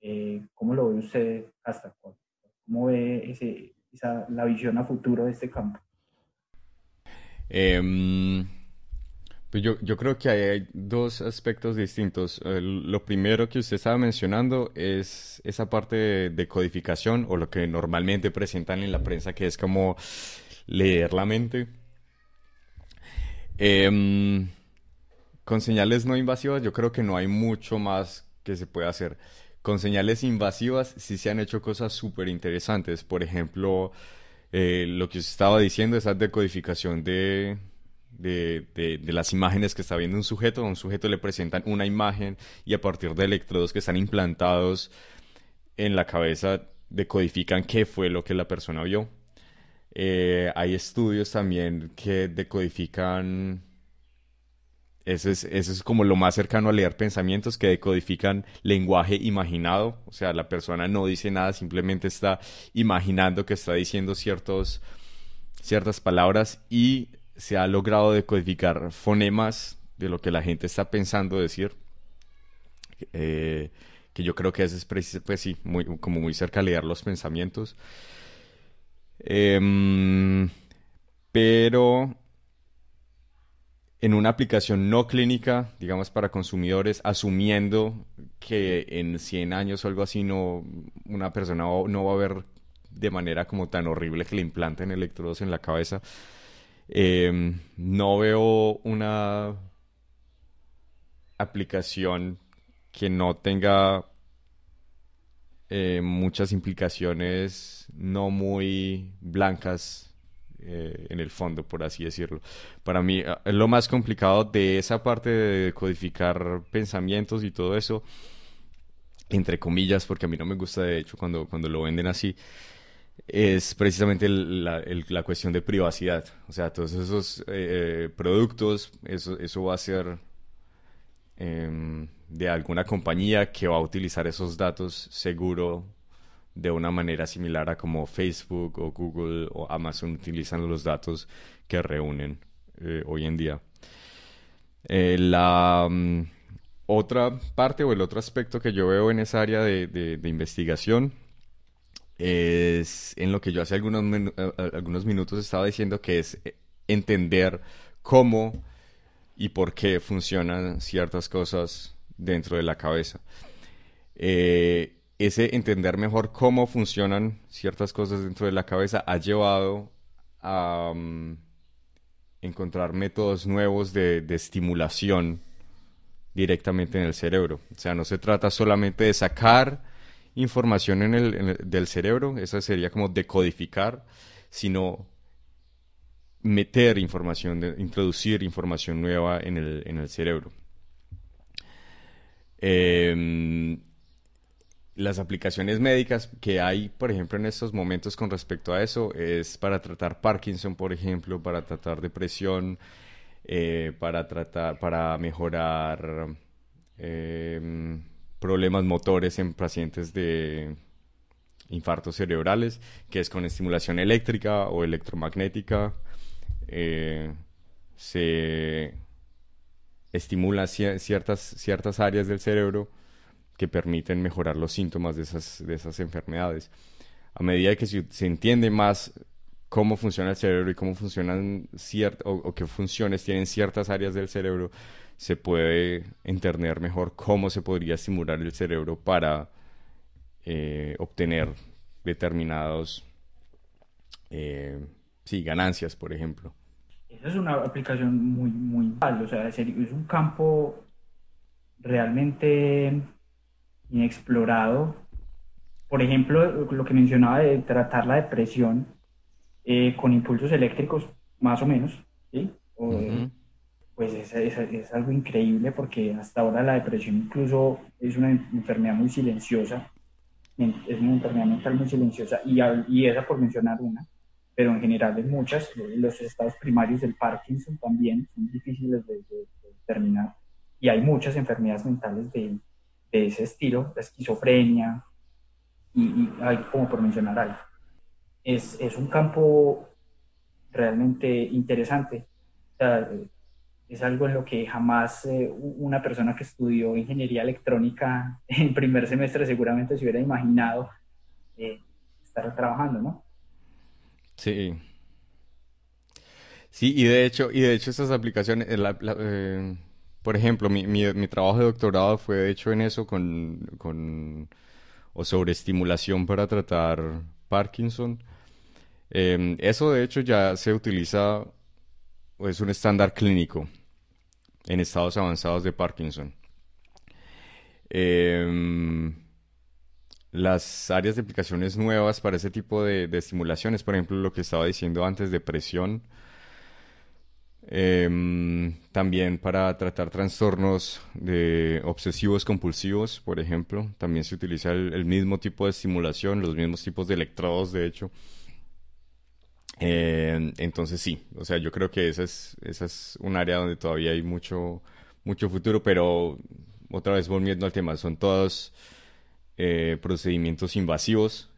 Eh, ¿Cómo lo ve usted hasta ¿Cómo ve ese, esa, la visión a futuro de este campo? Em, pues yo, yo, creo que hay dos aspectos distintos. lo primero que usted estaba mencionando es esa parte de, codificación o lo que normalmente presentan en la prensa, que es como leer la mente. Em, con señales no invasivas yo creo que no hay mucho más que se pueda hacer. Con señales invasivas sí se han hecho cosas súper interesantes. Por ejemplo, eh, lo que usted estaba diciendo, esa decodificación de, de, de, las imágenes que está viendo un sujeto. A un sujeto le presentan una imagen y a partir de electrodos que están implantados en la cabeza decodifican qué fue lo que la persona vio. Eh, hay estudios también que decodifican eso es, eso es como lo más cercano a leer pensamientos que decodifican lenguaje imaginado. O sea, la persona no dice nada, simplemente está imaginando que está diciendo ciertos, ciertas palabras y se ha logrado decodificar fonemas de lo que la gente está pensando decir. Eh, que yo creo que eso es pues sí, muy, como muy cerca a leer los pensamientos. Em, pero en una aplicación no clínica, digamos para consumidores, asumiendo que en 100 años o algo así no, una persona no va a ver de manera como tan horrible que le implanten electrodos en la cabeza, em, no veo una aplicación que no tenga eh, muchas implicaciones no muy blancas eh, en el fondo, por así decirlo. Para mí, ah, lo más complicado de esa parte de codificar pensamientos y todo eso, entre comillas, porque a mí no me gusta de hecho cuando, cuando lo venden así, es precisamente la, cuestión de privacidad. O sea, todos esos eh, productos, eso, eso va a ser em, de alguna compañía que va a utilizar esos datos seguro de una manera similar a como Facebook o Google o Amazon utilizan los datos que reúnen eh, hoy en día. Eh, la mm, otra parte o el otro aspecto que yo veo en esa área de, investigación es en lo que yo hace algunos, eh, algunos minutos estaba diciendo que es entender cómo y por qué funcionan ciertas cosas dentro de la cabeza. Eh, ese entender mejor cómo funcionan ciertas cosas dentro de la cabeza ha llevado a mm, encontrar métodos nuevos de, estimulación directamente en el cerebro. O sea, no se trata solamente de sacar información en el, del cerebro, eso sería como decodificar, sino meter información, introducir información nueva en el, en el cerebro. Eh, las aplicaciones médicas que hay, por ejemplo, en estos momentos con respecto a eso, es para tratar Parkinson, por ejemplo, para tratar depresión, eh, para tratar, para mejorar em, problemas motores en pacientes de infartos cerebrales, que es con estimulación eléctrica o electromagnética. Eh, se estimula ciertas, ciertas áreas del cerebro que permiten mejorar los síntomas de esas, de esas enfermedades. A medida que se, entiende más cómo funciona el cerebro y cómo funcionan o, o, qué funciones tienen ciertas áreas del cerebro, se puede entender mejor cómo se podría estimular el cerebro para eh, obtener determinados eh, sí, ganancias, por ejemplo. Esa es una aplicación muy, muy o sea, es un campo realmente inexplorado. Por ejemplo, lo que mencionaba de tratar la depresión eh, con impulsos eléctricos, más o menos, ¿sí? Pues es, es, es, algo increíble porque hasta ahora la depresión incluso es una enfermedad muy silenciosa es una enfermedad mental muy silenciosa y, y esa por mencionar una, pero en general en muchas, los estados primarios del Parkinson también son difíciles de, determinar y hay muchas enfermedades mentales de, de ese estilo, la esquizofrenia y, hay como por mencionar algo. Es, es un campo realmente interesante. O sea, es algo en lo que jamás eh, una persona que estudió ingeniería electrónica *laughs* en primer semestre seguramente se hubiera imaginado eh, estar trabajando, ¿no? Sí. Sí, y de hecho, y de hecho estas aplicaciones, eh, por ejemplo, mi, mi, trabajo de doctorado fue hecho en eso con, con o sobre estimulación para tratar Parkinson. Em, eso de hecho ya se utiliza es un estándar clínico en estados avanzados de Parkinson. Em, las áreas de aplicaciones nuevas para ese tipo de, estimulaciones, por ejemplo, lo que estaba diciendo antes, depresión, em, también para tratar trastornos de obsesivos compulsivos, por ejemplo, también se utiliza el mismo tipo de estimulación, los mismos tipos de electrodos, de hecho, eh, entonces sí, o sea, yo creo que esa es, esa es un área donde todavía hay mucho, mucho futuro, pero otra vez volviendo al tema, son todos eh, procedimientos invasivos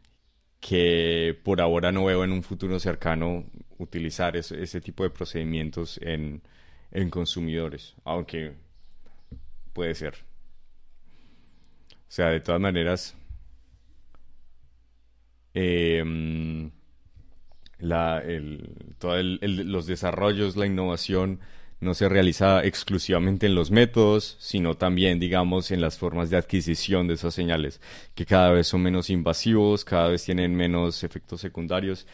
que por ahora no veo en un futuro cercano utilizar ese, tipo de procedimientos en, en consumidores, aunque puede ser. O sea, de todas maneras, eh, la, todos los desarrollos, la innovación no se realiza exclusivamente en los métodos, sino también, digamos, en las formas de adquisición de esas señales, que cada vez son menos invasivos, cada vez tienen menos efectos secundarios.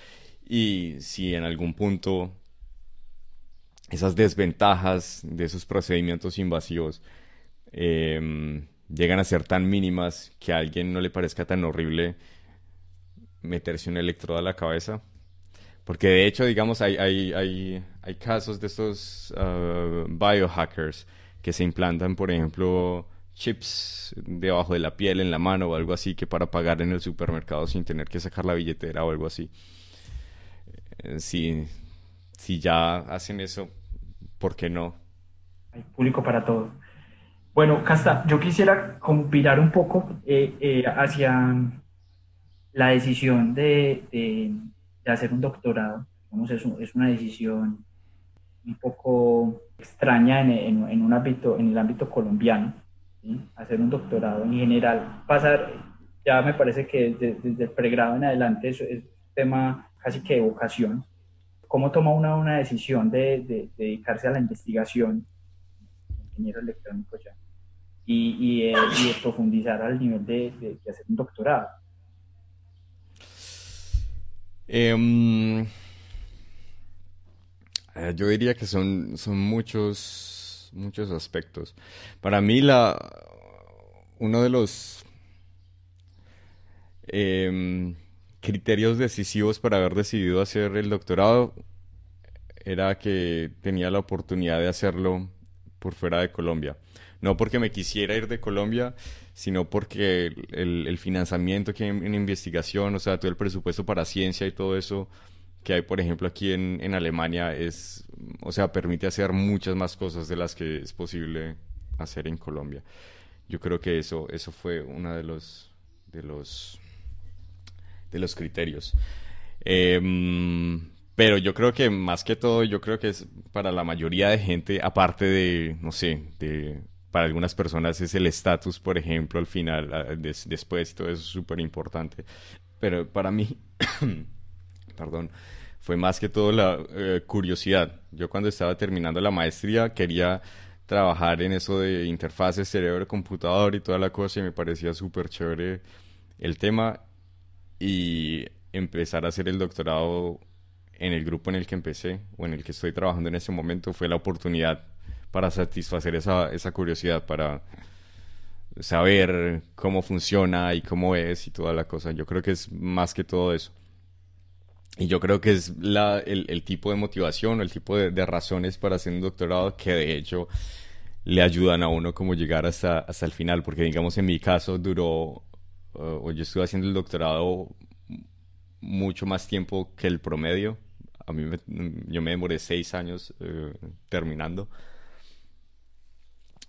Y si en algún punto esas desventajas de esos procedimientos invasivos em, llegan a ser tan mínimas que a alguien no le parezca tan horrible meterse un electrodo a la cabeza, porque de hecho, digamos, hay, hay, hay, hay casos de estos uh, biohackers que se implantan, por ejemplo, chips debajo de la piel, en la mano o algo así, que para pagar en el supermercado sin tener que sacar la billetera o algo así. Eh, si, si ya hacen eso, ¿por qué no? Hay público para todo. Bueno, Casta, yo quisiera compilar un poco eh, eh, hacia la decisión de de hacer un doctorado. es, es, una decisión un poco extraña en, en, un ámbito, en el ámbito colombiano, hacer un doctorado en general. Pasar, ya me parece que desde, el pregrado en adelante es, es, un tema casi que de vocación. ¿Cómo toma una una decisión de, de, dedicarse a la investigación, ingeniero electrónico ya, y, eh, de profundizar al nivel de hacer un doctorado? Em, eh, yo diría que son, son muchos, muchos aspectos. Para mí, la, uno de los em, criterios decisivos para haber decidido hacer el doctorado era que tenía la oportunidad de hacerlo por fuera de Colombia. No porque me quisiera ir de Colombia, sino porque el, financiamiento que hay en, investigación, o sea, todo el presupuesto para ciencia y todo eso que hay, por ejemplo, aquí en, Alemania es, o sea, permite hacer muchas más cosas de las que es posible hacer en Colombia. Yo creo que eso, eso fue uno de los, de los de los criterios. Em, pero yo creo que más que todo, yo creo que es para la mayoría de gente, aparte de, no sé, de, para algunas personas es el estatus, por ejemplo, al final, después, todo eso es súper importante. Pero para mí, *coughs* perdón, fue más que todo la eh, curiosidad. Yo cuando estaba terminando la maestría quería trabajar en eso de interfaces cerebro-computador y toda la cosa y me parecía súper chévere el tema y empezar a hacer el doctorado en el grupo en el que empecé o en el que estoy trabajando en ese momento fue la oportunidad para satisfacer esa, esa curiosidad, para saber cómo funciona y cómo es y toda la cosa. Yo creo que es más que todo eso. Y yo creo que es la, el, el, tipo de motivación el tipo de, de, razones para hacer un doctorado que de hecho le ayudan a uno como llegar hasta, hasta el final. Porque digamos en mi caso duró, uh, o yo estuve haciendo el doctorado mucho más tiempo que el promedio. A mí yo me demoré seis años eh, terminando.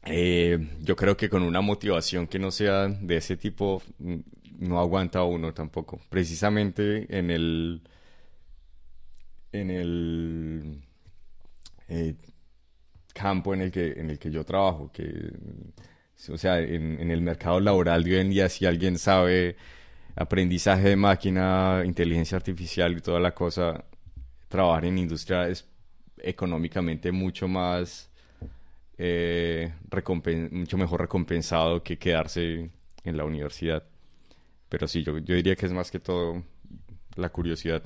Eh, yo creo que con una motivación que no sea de ese tipo mm, no aguanta uno tampoco. Precisamente en el en el eh, campo en el que en el que yo trabajo, que o sea, en, en el mercado laboral de hoy en día si alguien sabe aprendizaje de máquina, inteligencia artificial y toda la cosa, trabajar en industria es económicamente mucho más, eh, mucho mejor recompensado que quedarse en la universidad. Pero sí, yo, yo diría que es más que todo la curiosidad.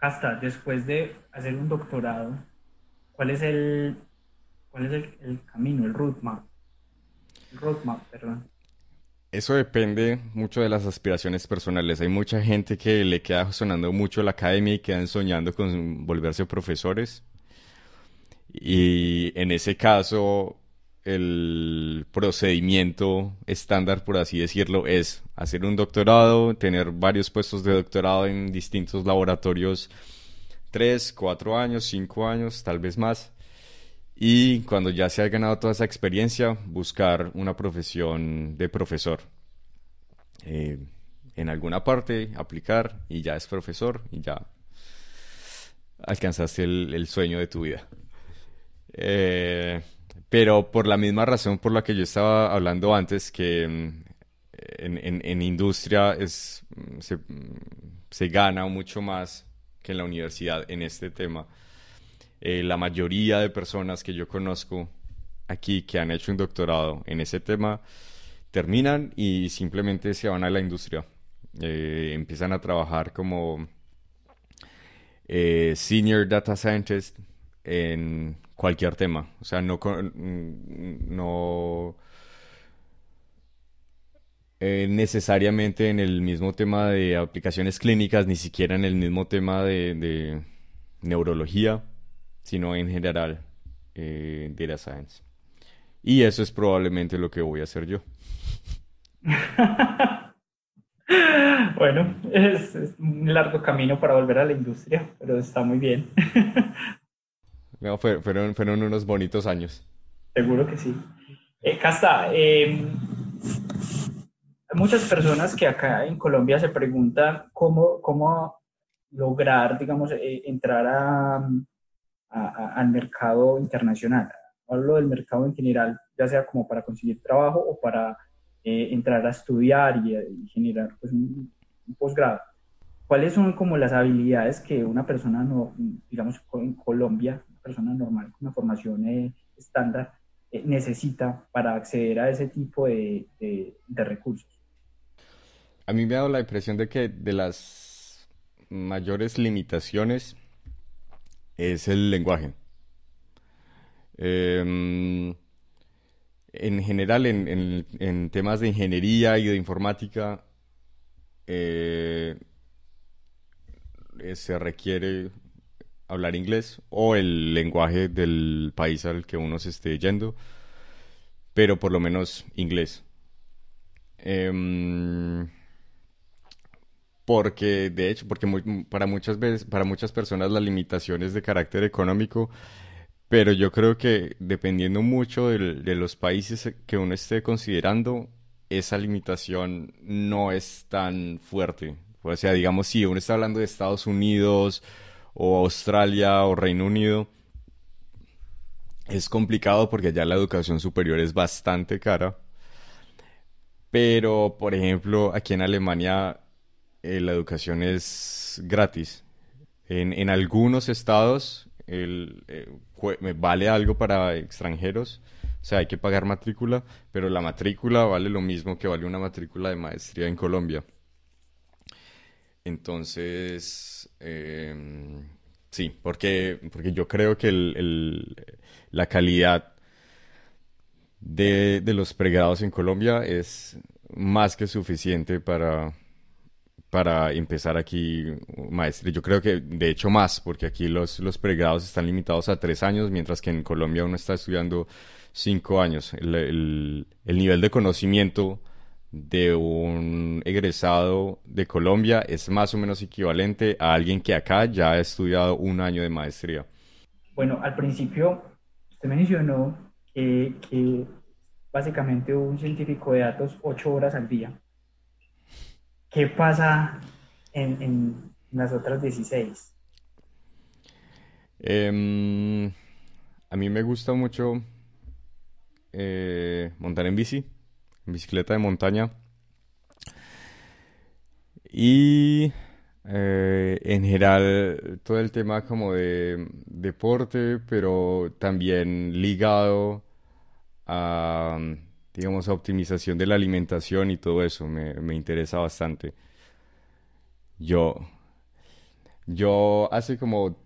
Hasta mm. después de hacer un doctorado, ¿cuál es el, cuál es el, el camino, el roadmap? El roadmap, perdón. Eso depende mucho de las aspiraciones personales. Hay mucha gente que le queda sonando mucho la academia y quedan soñando con volverse profesores. Y en ese caso, el procedimiento estándar, por así decirlo, es hacer un doctorado, tener varios puestos de doctorado en distintos laboratorios, tres, cuatro años, cinco años, tal vez más. Y cuando ya se ha ganado toda esa experiencia, buscar una profesión de profesor. Eh, en alguna parte, aplicar y ya es profesor y ya alcanzaste el, sueño de tu vida. Eh, pero por la misma razón por la que yo estaba hablando antes, que mm, en, industria es, mm, se, mm, se gana mucho más que en la universidad en este tema eh, la mayoría de personas que yo conozco aquí que han hecho un doctorado en ese tema terminan y simplemente se van a la industria. Eh, empiezan a trabajar como eh, senior data scientist en cualquier tema. O sea, no, no necesariamente en el mismo tema de aplicaciones clínicas, ni siquiera en el mismo tema de neurología sino en general eh, data science. Y eso es probablemente lo que voy a hacer yo. *laughs* bueno, es, un largo camino para volver a la industria, pero está muy bien. *laughs* no, fueron, fueron unos bonitos años. Seguro que sí. Eh, Casta, em, muchas personas que acá en Colombia se preguntan cómo, cómo lograr, digamos, eh, entrar a, al mercado internacional. Hablo del mercado en general, ya sea como para conseguir trabajo o para eh, entrar a estudiar y, generar pues, un, posgrado. ¿Cuáles son como las habilidades que una persona, no, digamos, en Colombia, persona normal con una formación eh, estándar, eh, necesita para acceder a ese tipo de, recursos? A mí me ha dado la impresión de que de las mayores limitaciones es el lenguaje. Em, en general, en, temas de ingeniería y de informática, eh, se requiere hablar inglés o el lenguaje del país al que uno se esté yendo, pero por lo menos inglés. Em, porque de hecho, porque para muchas veces, para muchas personas la limitación es de carácter económico, pero yo creo que dependiendo mucho de los países que uno esté considerando, esa limitación no es tan fuerte. O sea, digamos, si uno está hablando de Estados Unidos o Australia o Reino Unido, es complicado porque allá la educación superior es bastante cara. Pero, por ejemplo, aquí en Alemania eh, la educación es gratis. En, algunos estados el, eh, vale algo para extranjeros, o sea, hay que pagar matrícula, pero la matrícula vale lo mismo que vale una matrícula de maestría en Colombia. Entonces, em, sí, porque, porque yo creo que la calidad de, de los pregrados en Colombia es más que suficiente para, para empezar aquí maestría. Yo creo que de hecho más, porque aquí los, los pregrados están limitados a tres años, mientras que en Colombia uno está estudiando cinco años. El, el, nivel de conocimiento de un egresado de Colombia es más o menos equivalente a alguien que acá ya ha estudiado un año de maestría. Bueno, al principio usted mencionó que, que básicamente un científico de datos ocho horas al día. ¿Qué pasa en, las otras 16? Em, a mí me gusta mucho eh, montar en bici, bicicleta de montaña. Y eh, en general todo el tema como de deporte, pero también ligado a digamos, optimización de la alimentación y todo eso. Me, interesa bastante. Yo, yo hace como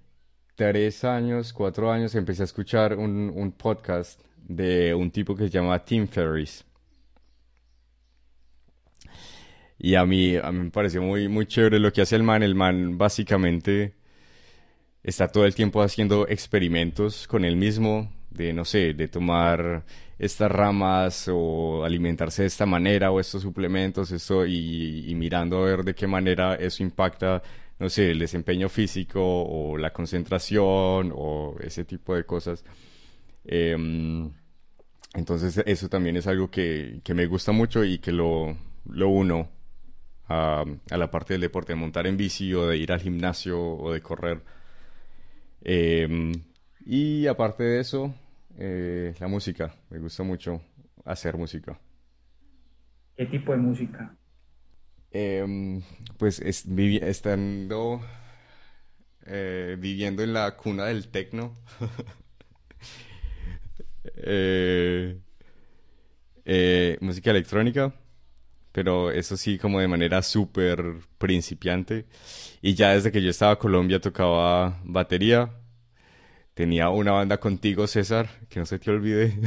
tres años, cuatro años, empecé a escuchar un, podcast de un tipo que se llama Tim Ferriss. Y a mí, a mí me pareció muy, muy chévere lo que hace el man. El man básicamente está todo el tiempo haciendo experimentos con él mismo, de, no sé, de tomar estas ramas o alimentarse de esta manera o estos suplementos, esto, y, mirando a ver de qué manera eso impacta, no sé, el desempeño físico o la concentración o ese tipo de cosas. Em, entonces eso también es algo que, me gusta mucho y que lo, lo uno a, la parte del deporte, de montar en bici o de ir al gimnasio o de correr. Em, y aparte de eso, eh, la música. Me gusta mucho hacer música. ¿Qué tipo de música? Em, pues estando eh, viviendo en la cuna del tecno. *laughs* Eh, música electrónica, pero eso sí como de manera súper principiante. Y ya desde que yo estaba en Colombia tocaba batería, Tenía una banda contigo, César, que no se te olvide. *laughs*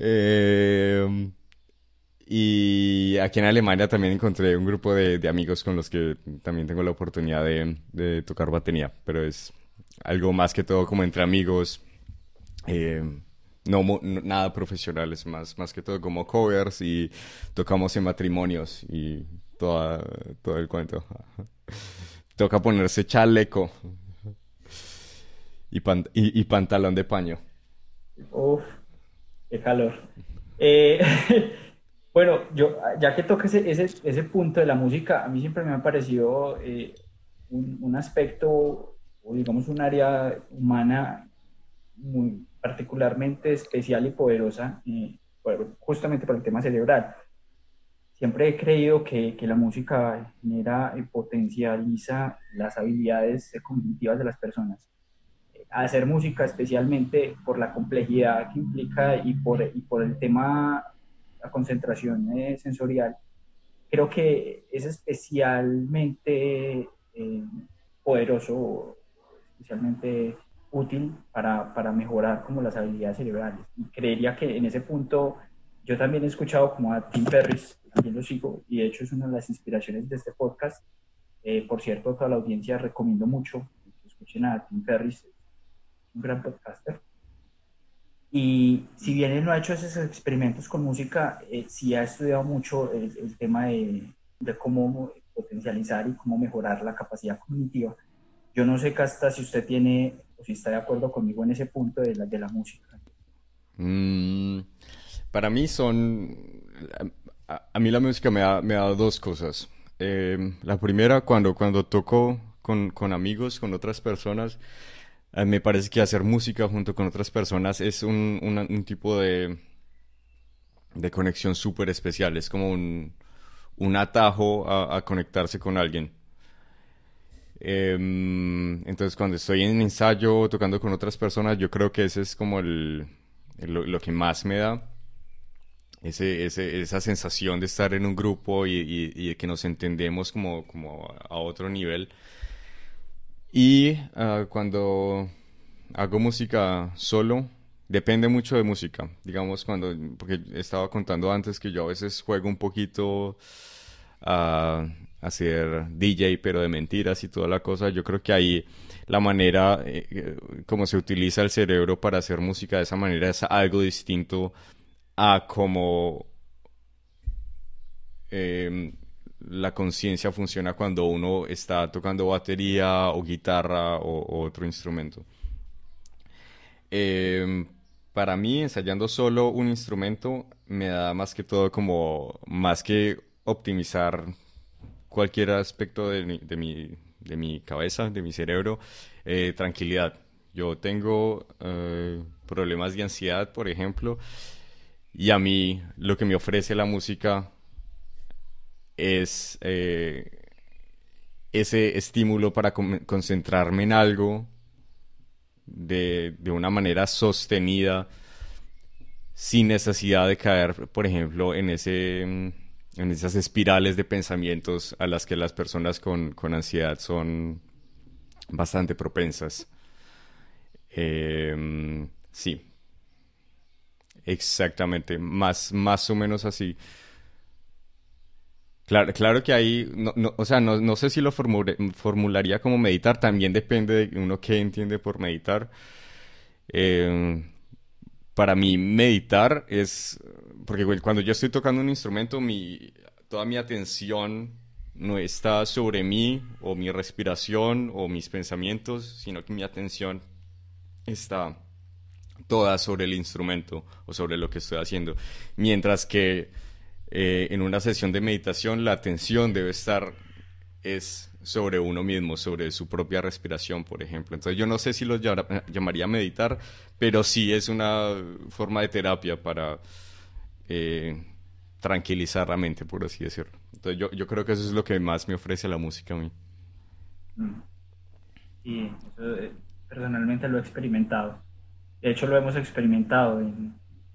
Em, y aquí en Alemania también encontré un grupo de, amigos con los que también tengo la oportunidad de, tocar batería, pero es algo más que todo como entre amigos. Em, no, nada profesional, es más, más que todo como covers y tocamos en matrimonios y toda, todo el cuento. *laughs* Toca ponerse chaleco y, y, pantalón de paño. Uf, qué calor. Eh, *laughs* bueno, yo ya que toque ese, ese, ese, punto de la música, a mí siempre me ha parecido eh, un aspecto, o digamos un área humana muy, particularmente especial y poderosa, eh, justamente por el tema cerebral. Siempre he creído que, que la música genera y potencializa las habilidades cognitivas de las personas. Hacer música especialmente por la complejidad que implica y por, y por el tema, la concentración eh, sensorial, creo que es especialmente eh, poderoso, especialmente útil para, para, mejorar como las habilidades cerebrales. Y creería que en ese punto yo también he escuchado como a Tim Ferriss, también lo sigo, y de hecho es una de las inspiraciones de este podcast. Eh, por cierto, a toda la audiencia recomiendo mucho que escuchen a Tim Ferriss, un gran podcaster. Y si bien él no ha hecho esos experimentos con música, eh, sí ha estudiado mucho el, el tema de, de, cómo potencializar y cómo mejorar la capacidad cognitiva Yo no sé, Casta, si usted tiene o si está de acuerdo conmigo en ese punto de la, de la música. Mm, para mí son... A, mí la música me ha, me dado dos cosas. Eh, la primera, cuando, cuando toco con, con amigos, con otras personas, eh, me parece que hacer música junto con otras personas es un, un tipo de, de conexión súper especial. Es como un, un atajo a, conectarse con alguien. Em, entonces, cuando estoy en ensayo tocando con otras personas, yo creo que ese es como el, lo, que más me da. Ese, ese, esa sensación de estar en un grupo y, y, de que nos entendemos como, como a otro nivel. Y uh, cuando hago música solo, depende mucho de música. Digamos, cuando, porque estaba contando antes que yo a veces juego un poquito a hacer DJ, pero de mentiras y toda la cosa. Yo creo que ahí la manera eh, como se utiliza el cerebro para hacer música de esa manera es algo distinto a como em, la conciencia funciona cuando uno está tocando batería o guitarra o, otro instrumento. Em, para mí, ensayando solo un instrumento me da más que todo como, más que optimizar cualquier aspecto de mi, de mi, de mi cabeza, de mi cerebro, eh, tranquilidad. Yo tengo eh, problemas de ansiedad, por ejemplo, y a mí lo que me ofrece la música es eh, ese estímulo para concentrarme en algo de, de, una manera sostenida sin necesidad de caer, por ejemplo, en, ese, en esas espirales de pensamientos a las que las personas con, con ansiedad son bastante propensas. Em, sí, exactamente, más, más o menos así. Claro, claro que ahí, no, no, o sea, no, no sé si lo formularía como meditar, también depende de uno qué entiende por meditar. Eh, para mí meditar es, porque cuando yo estoy tocando un instrumento, mi, toda mi atención no está sobre mí o mi respiración o mis pensamientos, sino que mi atención está toda sobre el instrumento o sobre lo que estoy haciendo. Mientras que eh, en una sesión de meditación la atención debe estar es sobre uno mismo, sobre su propia respiración, por ejemplo. Entonces yo no sé si lo llamaría meditar, pero sí es una forma de terapia para eh, tranquilizar la mente, por así decirlo. Entonces yo, yo, creo que eso es lo que más me ofrece la música a mí. Y eso, eh, personalmente lo he experimentado. De hecho lo hemos experimentado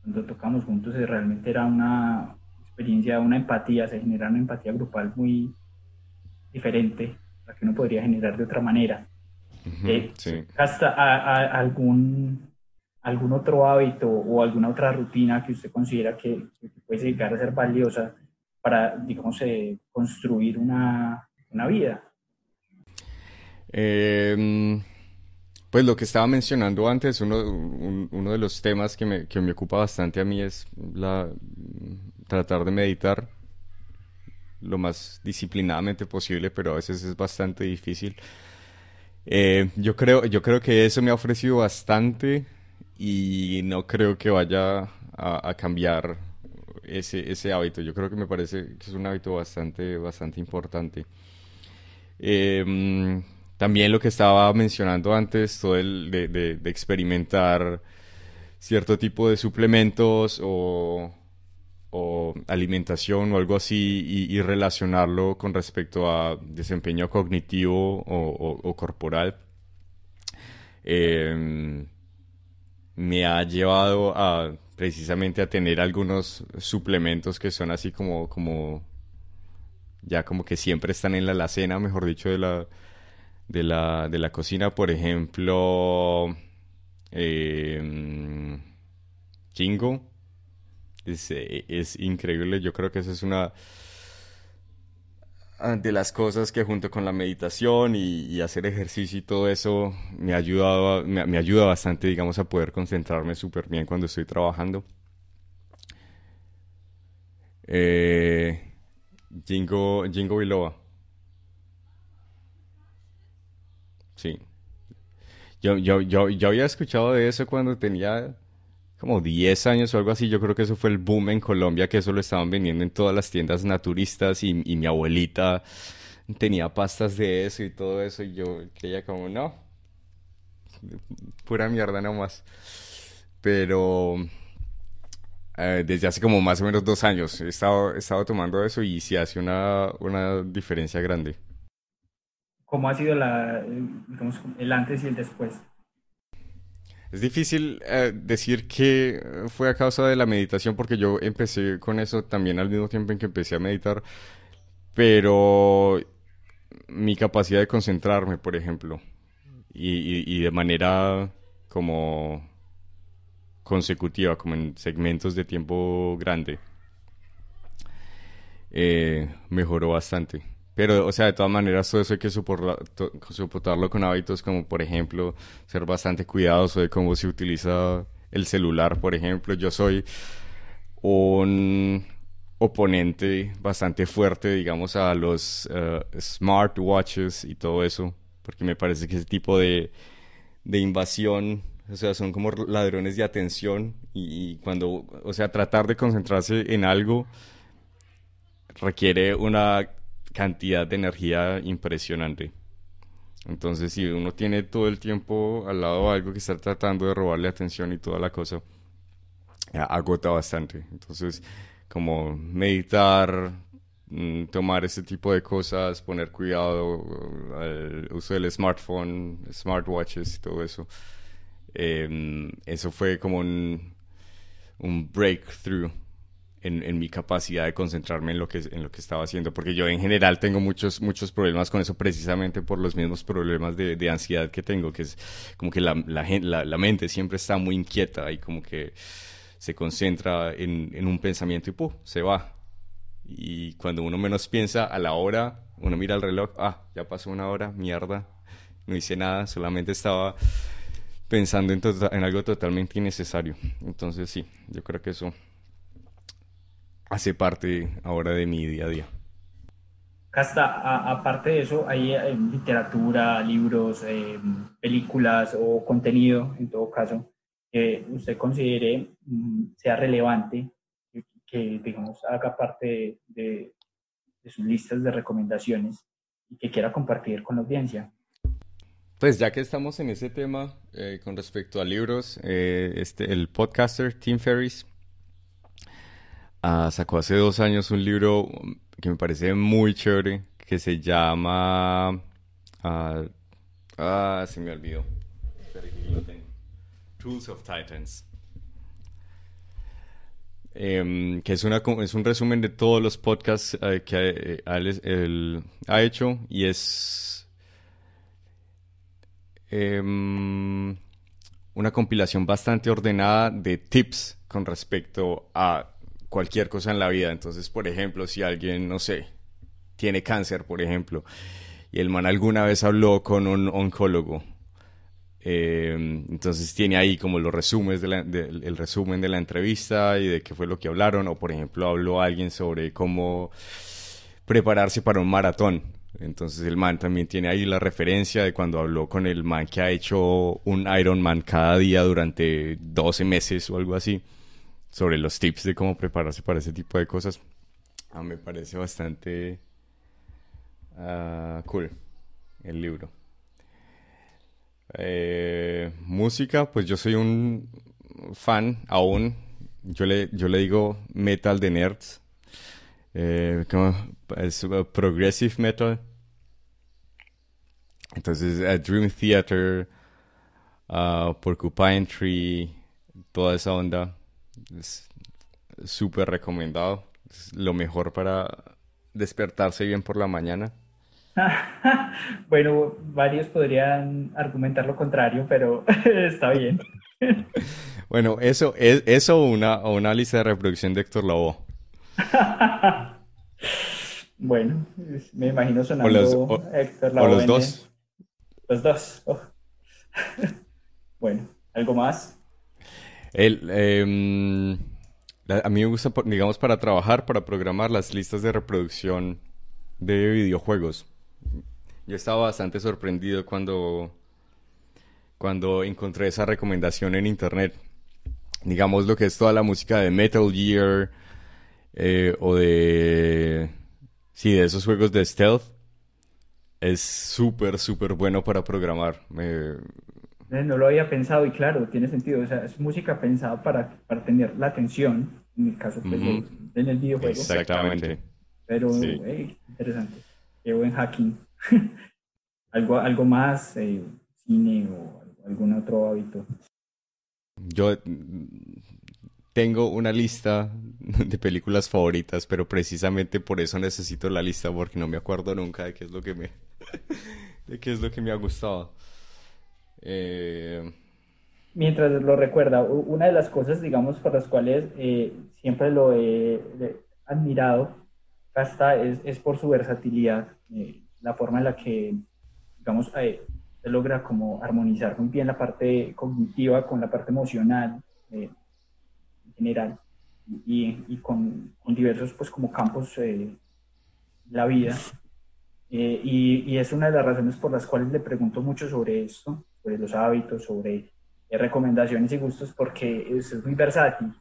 cuando tocamos juntos y realmente era una, experiencia, una empatía, se genera una empatía grupal muy diferente, la que uno podría generar de otra manera. Eh, ¿Hasta algún, algún otro hábito o alguna otra rutina que usted considera que, puede llegar a ser valiosa para, digamos, eh, construir una, una vida? Em, pues lo que estaba mencionando antes, uno, uno de los temas que me, que me, ocupa bastante a mí es la, tratar de meditar lo más disciplinadamente posible, pero a veces es bastante difícil. Eh, yo, creo, yo creo que eso me ha ofrecido bastante y no creo que vaya a, cambiar ese, ese, hábito. Yo creo que me parece que es un hábito bastante, bastante importante. Em, también lo que estaba mencionando antes, todo el de, de experimentar cierto tipo de suplementos o o alimentación o algo así y, relacionarlo con respecto a desempeño cognitivo o, corporal, em, me ha llevado a precisamente a tener algunos suplementos que son así como, como ya como que siempre están en la alacena, mejor dicho, de la, de la, de la cocina. Por ejemplo, eh, Jingo eh, es, increíble. Yo creo que esa es una de las cosas que junto con la meditación y, hacer ejercicio y todo eso me, ha ayudado, me, ayuda bastante, digamos, a poder concentrarme súper bien cuando estoy trabajando. Eh, Jingo, Jingo Biloba. sí. Yo, yo, yo, yo había escuchado de eso cuando tenía como 10 años o algo así. Yo creo que eso fue el boom en Colombia, que eso lo estaban vendiendo en todas las tiendas naturistas y, y mi abuelita tenía pastas de eso y todo eso. Y yo creía como, no, pura mierda nomás. Pero eh, desde hace como más o menos dos años he estado, he estado tomando eso y sí hace una, una diferencia grande. ¿Cómo ha sido la, el antes y el después? Es difícil eh, decir que fue a causa de la meditación porque yo empecé con eso también al mismo tiempo en que empecé a meditar, pero mi capacidad de concentrarme, por ejemplo, y, de manera como consecutiva, como en segmentos de tiempo grande, eh, mejoró bastante. Pero, o sea, de todas maneras, todo eso hay que soportarlo con hábitos como, por ejemplo, ser bastante cuidadoso de cómo se utiliza el celular, por ejemplo. Yo soy un oponente bastante fuerte, digamos, a los uh, smartwatches y todo eso, porque me parece que ese tipo de, de invasión o sea, son como ladrones de atención y, cuando, o sea, tratar de concentrarse en algo requiere una cantidad de energía impresionante. Entonces, si uno tiene todo el tiempo al lado algo que está tratando de robarle atención y toda la cosa, agota bastante. Entonces, como meditar, mm, tomar ese tipo de cosas, poner cuidado al uso del smartphone, smartwatches y todo eso. Em, eso fue como un breakthrough en, en, mi capacidad de concentrarme en lo, que, en lo que estaba haciendo, porque yo en general tengo muchos, muchos problemas con eso precisamente por los mismos problemas de, de ansiedad que tengo, que es como que la, la, la, mente siempre está muy inquieta y como que se concentra en, en un pensamiento y ¡pum! se va. Y cuando uno menos piensa, a la hora, uno mira el reloj, ah, ya pasó una hora, mierda, no hice nada, solamente estaba pensando en, tota-, en algo totalmente innecesario. Entonces sí, yo creo que eso hace parte ahora de mi día a día. Casta, aparte de eso, ¿hay, literatura, libros, eh, películas o contenido, en todo caso, que usted considere mm, sea relevante, que, digamos, haga parte de, de sus listas de recomendaciones y que quiera compartir con la audiencia? Pues ya que estamos en ese tema eh, con respecto a libros, eh, este, el podcaster Tim Ferriss ah, sacó hace dos años un libro que me parece muy chévere que se llama... ah, ah se me olvidó. Tools of Titans. Em, que es, una, es un resumen de todos los podcasts eh, que él ha hecho y es Em, una compilación bastante ordenada de tips con respecto a cualquier cosa en la vida. Entonces, por ejemplo, si alguien, no sé, tiene cáncer, por ejemplo, y el man alguna vez habló con un oncólogo, em, entonces tiene ahí como los resúmenes de el resumen de la entrevista y de qué fue lo que hablaron, o por ejemplo habló alguien sobre cómo prepararse para un maratón. Entonces el man también tiene ahí la referencia de cuando habló con el man que ha hecho un Ironman cada día durante 12 meses o algo así, sobre los tips de cómo prepararse para ese tipo de cosas. Ah, me parece bastante uh, cool el libro. Eh, música, pues yo soy un fan aún. Yo le, yo le digo metal de nerds eh, es progressive metal. Entonces, Dream Theater, uh, Porcupine Tree, toda esa onda, es súper recomendado. Es lo mejor para despertarse bien por la mañana. *laughs* bueno, varios podrían argumentar lo contrario, pero *laughs* está bien. *laughs* bueno, eso es eso una, una lista de reproducción de Héctor Lavoe. bueno, me imagino sonando los, Héctor los dos. Los dos. Oh. bueno, ¿algo más? Em, a mí me gusta, digamos, para trabajar, para programar las listas de reproducción de videojuegos. yo estaba bastante sorprendido cuando, cuando encontré esa recomendación en internet. Digamos lo que es toda la música de Metal Gear eh, o de... Sí, de esos juegos de stealth. Es súper, súper bueno para programar. Eh, no lo había pensado y claro, tiene sentido. O sea, es música pensada para, para tener la atención, en el caso pues, en el videojuego. Exactamente. Pero, interesante. Qué buen hacking. *laughs* algo, algo más, eh, cine o algún otro hábito. Yo tengo una lista de películas favoritas, pero precisamente por eso necesito la lista porque no me acuerdo nunca de qué es lo que me *laughs* de qué es lo que me ha gustado. Eh, Mientras lo recuerda, una de las cosas, digamos, por las cuales eh, siempre lo he, admirado, hasta es, es, por su versatilidad, eh, la forma en la que, digamos, se logra como armonizar muy bien la parte cognitiva con la parte emocional en general y, y con, con, diversos, pues, como campos de la vida. y, y es una de las razones por las cuales le pregunto mucho sobre esto, sobre los hábitos, sobre eh, recomendaciones y gustos, porque es, muy versátil.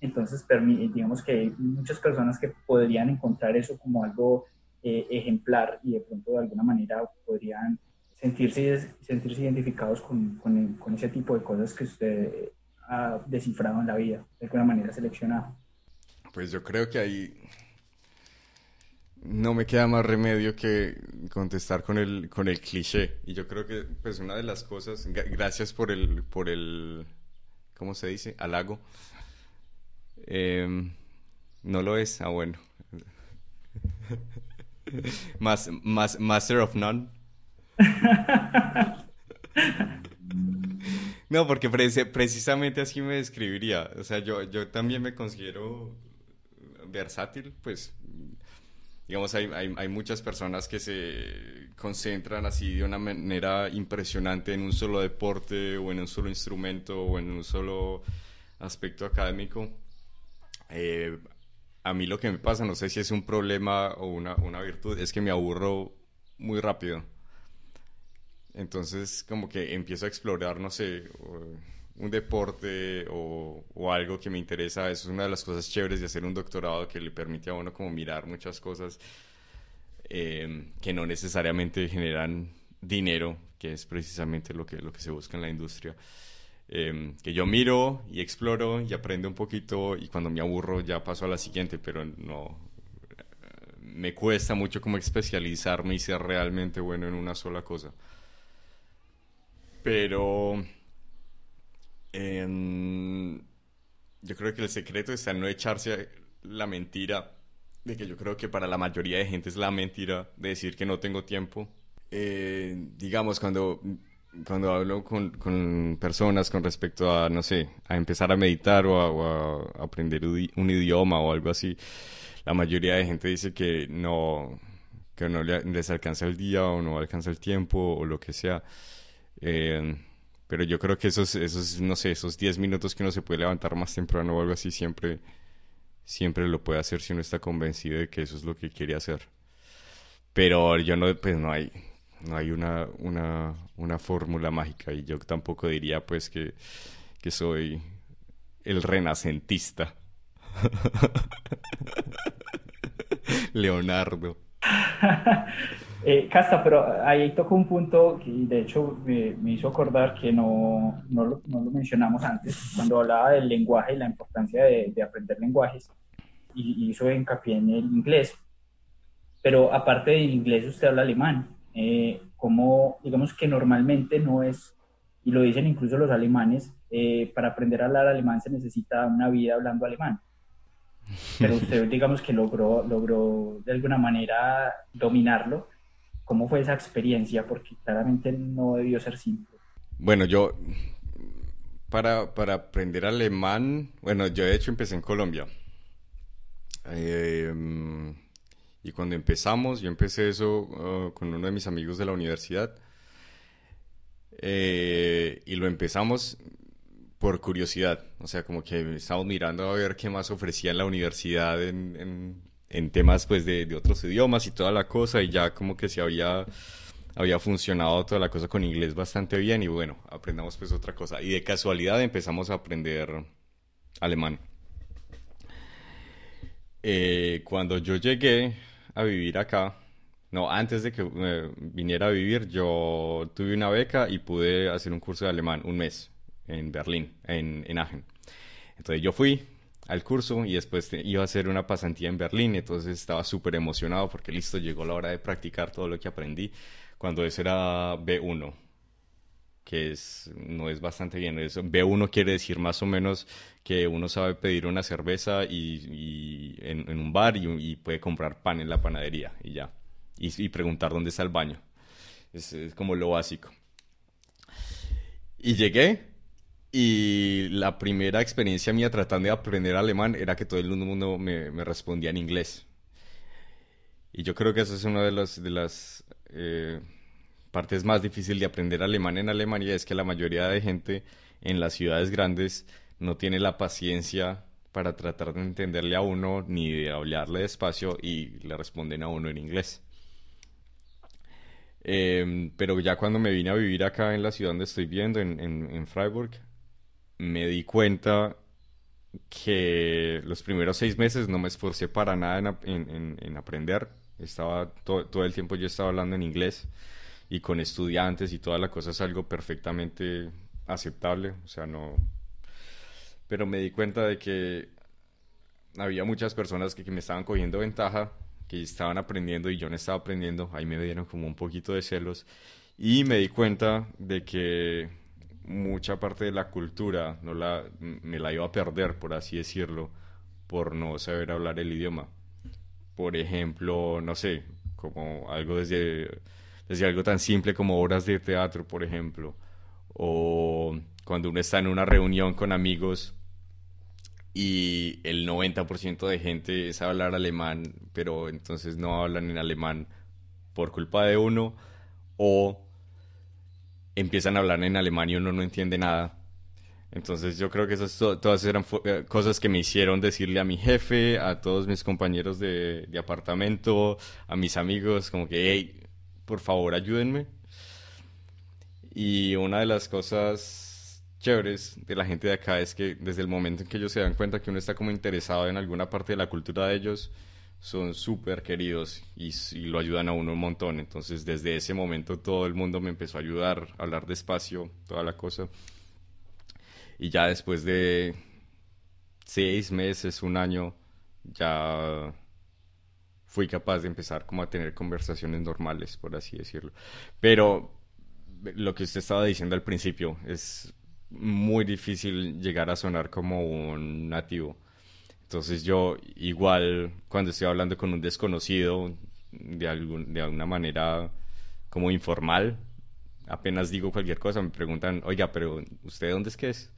Entonces, digamos que hay muchas personas que podrían encontrar eso como algo eh, ejemplar y de pronto de alguna manera podrían sentirse, sentirse identificados con, con, con, ese tipo de cosas que usted ha descifrado en la vida, de alguna manera seleccionado. Pues yo creo que hay no me queda más remedio que contestar con el, con el cliché. Y yo creo que, pues, una de las cosas, gracias por el, por el, ¿cómo se dice? Halago. Em, no lo es, ah, bueno. *laughs* master of none. *laughs* no, porque precisamente así me describiría. O sea, yo, yo también me considero versátil, pues digamos, hay, hay, hay, muchas personas que se concentran así de una manera impresionante en un solo deporte o en un solo instrumento o en un solo aspecto académico. Eh, a mí lo que me pasa, no sé si es un problema o una, una virtud, es que me aburro muy rápido. Entonces, como que empiezo a explorar, no sé, un deporte o, algo que me interesa, eso es una de las cosas chéveres de hacer un doctorado que le permite a uno como mirar muchas cosas eh, que no necesariamente generan dinero, que es precisamente lo que, lo que se busca en la industria. Eh, que yo miro y exploro y aprendo un poquito y cuando me aburro ya paso a la siguiente, pero no, me cuesta mucho como especializarme y ser realmente bueno en una sola cosa. Pero yo creo que el secreto está en no echarse la mentira de que yo creo que para la mayoría de gente es la mentira de decir que no tengo tiempo. Eh, digamos, cuando, cuando hablo con, con, personas con respecto a, no sé, a empezar a meditar o a, aprender un idioma o algo así, la mayoría de gente dice que no, que no les alcanza el día o no alcanza el tiempo o lo que sea. Eh, pero yo creo que esos, esos, no sé, esos 10 minutos que uno se puede levantar más temprano o algo así, siempre, siempre lo puede hacer si uno está convencido de que eso es lo que quiere hacer. Pero yo no, pues no hay, no hay una, una, una fórmula mágica y yo tampoco diría pues que, que soy el renacentista. *laughs* Leonardo. *laughs* Eh, Casta, pero ahí tocó un punto que de hecho me, hizo acordar que no, no, lo, no, lo, mencionamos antes, cuando hablaba del lenguaje y la importancia de, de aprender lenguajes, y, hizo hincapié en el inglés. Pero aparte del inglés, usted habla alemán. Eh, como, digamos que normalmente no es, y lo dicen incluso los alemanes, eh, para aprender a hablar alemán se necesita una vida hablando alemán. Pero usted, *laughs* digamos que logró, logró de alguna manera dominarlo ¿Cómo fue esa experiencia? Porque claramente no debió ser simple. Bueno, yo, para, para aprender alemán, bueno, yo de hecho empecé en Colombia. Em, y cuando empezamos, yo empecé eso uh, con uno de mis amigos de la universidad. Eh, y lo empezamos por curiosidad, o sea, como que estábamos mirando a ver qué más ofrecía la universidad en, en temas pues de, de, otros idiomas y toda la cosa y ya como que se había había funcionado toda la cosa con inglés bastante bien y bueno, aprendamos pues otra cosa. Y de casualidad empezamos a aprender alemán. Eh, cuando yo llegué a vivir acá, no, antes de que viniera a vivir, yo tuve una beca y pude hacer un curso de alemán, un mes, en Berlín, en, en Aachen. Entonces yo fui al curso y después iba a hacer una pasantía en Berlín, entonces estaba súper emocionado porque listo, llegó la hora de practicar todo lo que aprendí cuando eso era B1, que es, no es bastante bien. Eso, B1 quiere decir más o menos que uno sabe pedir una cerveza y, en, un bar y, puede comprar pan en la panadería y ya. Y, preguntar dónde está el baño. Es, como lo básico. Y llegué y la primera experiencia mía tratando de aprender alemán era que todo el mundo me, me respondía en inglés. Y yo creo que esa es una de las, de las eh, partes más difíciles de aprender alemán en Alemania, es que la mayoría de gente en las ciudades grandes no tiene la paciencia para tratar de entenderle a uno ni de hablarle despacio y le responden a uno en inglés. Em, pero ya cuando me vine a vivir acá en la ciudad donde estoy viviendo, en, en, Freiburg, me di cuenta que los primeros seis meses no me esforcé para nada en, en aprender. Estaba todo, el tiempo yo estaba hablando en inglés y con estudiantes y toda la cosa es algo perfectamente aceptable, o sea, no... Pero me di cuenta de que había muchas personas que, me estaban cogiendo ventaja, que estaban aprendiendo y yo no estaba aprendiendo, ahí me dieron como un poquito de celos y me di cuenta de que mucha parte de la cultura no la, me la iba a perder, por así decirlo, por no saber hablar el idioma. Por ejemplo, no sé, como algo desde, desde algo tan simple como obras de teatro, por ejemplo, o cuando uno está en una reunión con amigos y el 90% de gente sabe hablar alemán, pero entonces no hablan en alemán por culpa de uno, o empiezan a hablar en alemán y uno no entiende nada entonces yo creo que esas todas eran eh, cosas que me hicieron decirle a mi jefe, a todos mis compañeros de, de apartamento, a mis amigos, como que, hey, por favor ayúdenme. Y una de las cosas chéveres de la gente de acá es que desde el momento en que ellos se dan cuenta que uno está como interesado en alguna parte de la cultura de ellos, son súper queridos y, y, lo ayudan a uno un montón. Entonces desde ese momento todo el mundo me empezó a ayudar, a hablar despacio, toda la cosa. Y ya después de seis meses, un año, ya fui capaz de empezar como a tener conversaciones normales, por así decirlo. Pero lo que usted estaba diciendo al principio, es muy difícil llegar a sonar como un nativo. Entonces yo igual cuando estoy hablando con un desconocido de, algún, de alguna manera como informal, apenas digo cualquier cosa, me preguntan, oiga, pero ¿usted dónde es que es?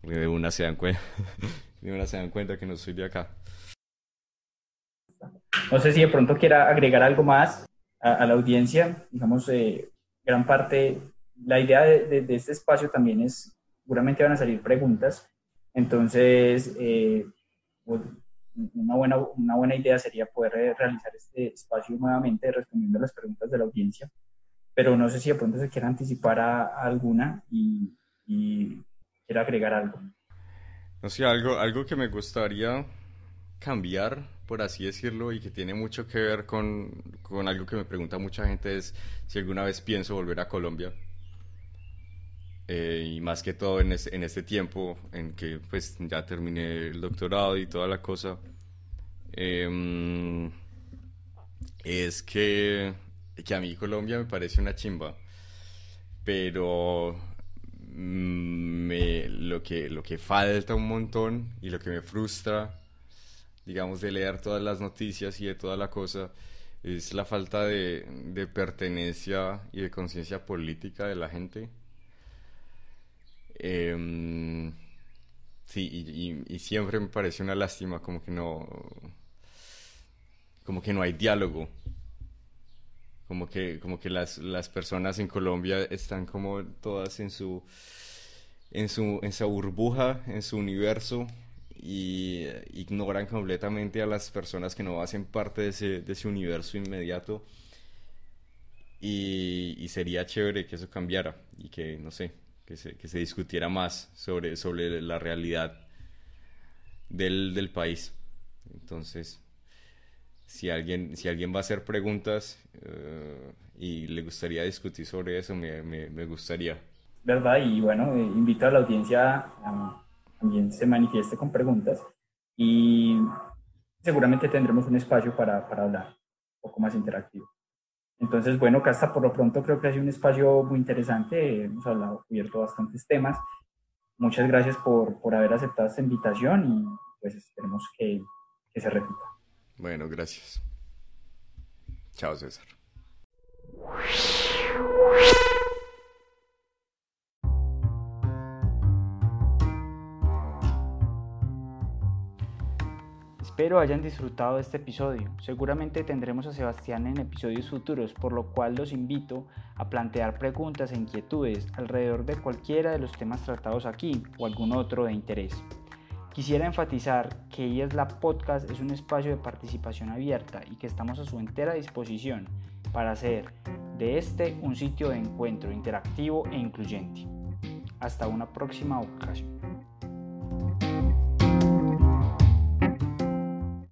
Porque de una se dan cuenta, *laughs* de una se dan cuenta que no soy de acá. No sé si de pronto quiera agregar algo más a, la audiencia. Digamos, eh, gran parte, la idea de, este espacio también es, seguramente van a salir preguntas. Entonces, eh, una, buena, una buena idea sería poder realizar este espacio nuevamente respondiendo a las preguntas de la audiencia pero no sé si de pronto se quiere anticipar a, alguna y, y quiere agregar algo. No sé, algo, algo que me gustaría cambiar, por así decirlo, y que tiene mucho que ver con, con algo que me pregunta mucha gente es si alguna vez pienso volver a Colombia. Eh, y más que todo en, en este tiempo en que pues ya terminé el doctorado y toda la cosa, em, es que que a mí Colombia me parece una chimba, pero mm, me, lo, que, lo que falta un montón y lo que me frustra, digamos, de leer todas las noticias y de toda la cosa, es la falta de, de pertenencia y de conciencia política de la gente. Em, sí, y, siempre me parece una lástima como que no como que no hay diálogo como que, como que las, las personas en Colombia están como todas en su, en su, en su burbuja, en su universo, y ignoran completamente a las personas que no hacen parte de ese, de ese universo inmediato. y, sería chévere que eso cambiara y que, no sé, que se, que se discutiera más sobre, sobre la realidad del, del país. Entonces, si alguien, si alguien va a hacer preguntas eh, y le gustaría discutir sobre eso, me, me, gustaría. ¿Verdad? Y bueno, eh, invito a la audiencia a también se manifieste con preguntas y seguramente tendremos un espacio para, para hablar un poco más interactivo. Entonces, bueno, Casta, por lo pronto creo que ha sido un espacio muy interesante, hemos hablado, cubierto bastantes temas. Muchas gracias por, por haber aceptado esta invitación y pues esperemos que, que se repita. Bueno, gracias. Chao, César. Espero hayan disfrutado de este episodio. Seguramente tendremos a Sebastián en episodios futuros, por lo cual los invito a plantear preguntas e inquietudes alrededor de cualquiera de los temas tratados aquí o algún otro de interés. Quisiera enfatizar que Ellas la Podcast es un espacio de participación abierta y que estamos a su entera disposición para hacer de este un sitio de encuentro interactivo e incluyente. Hasta una próxima ocasión.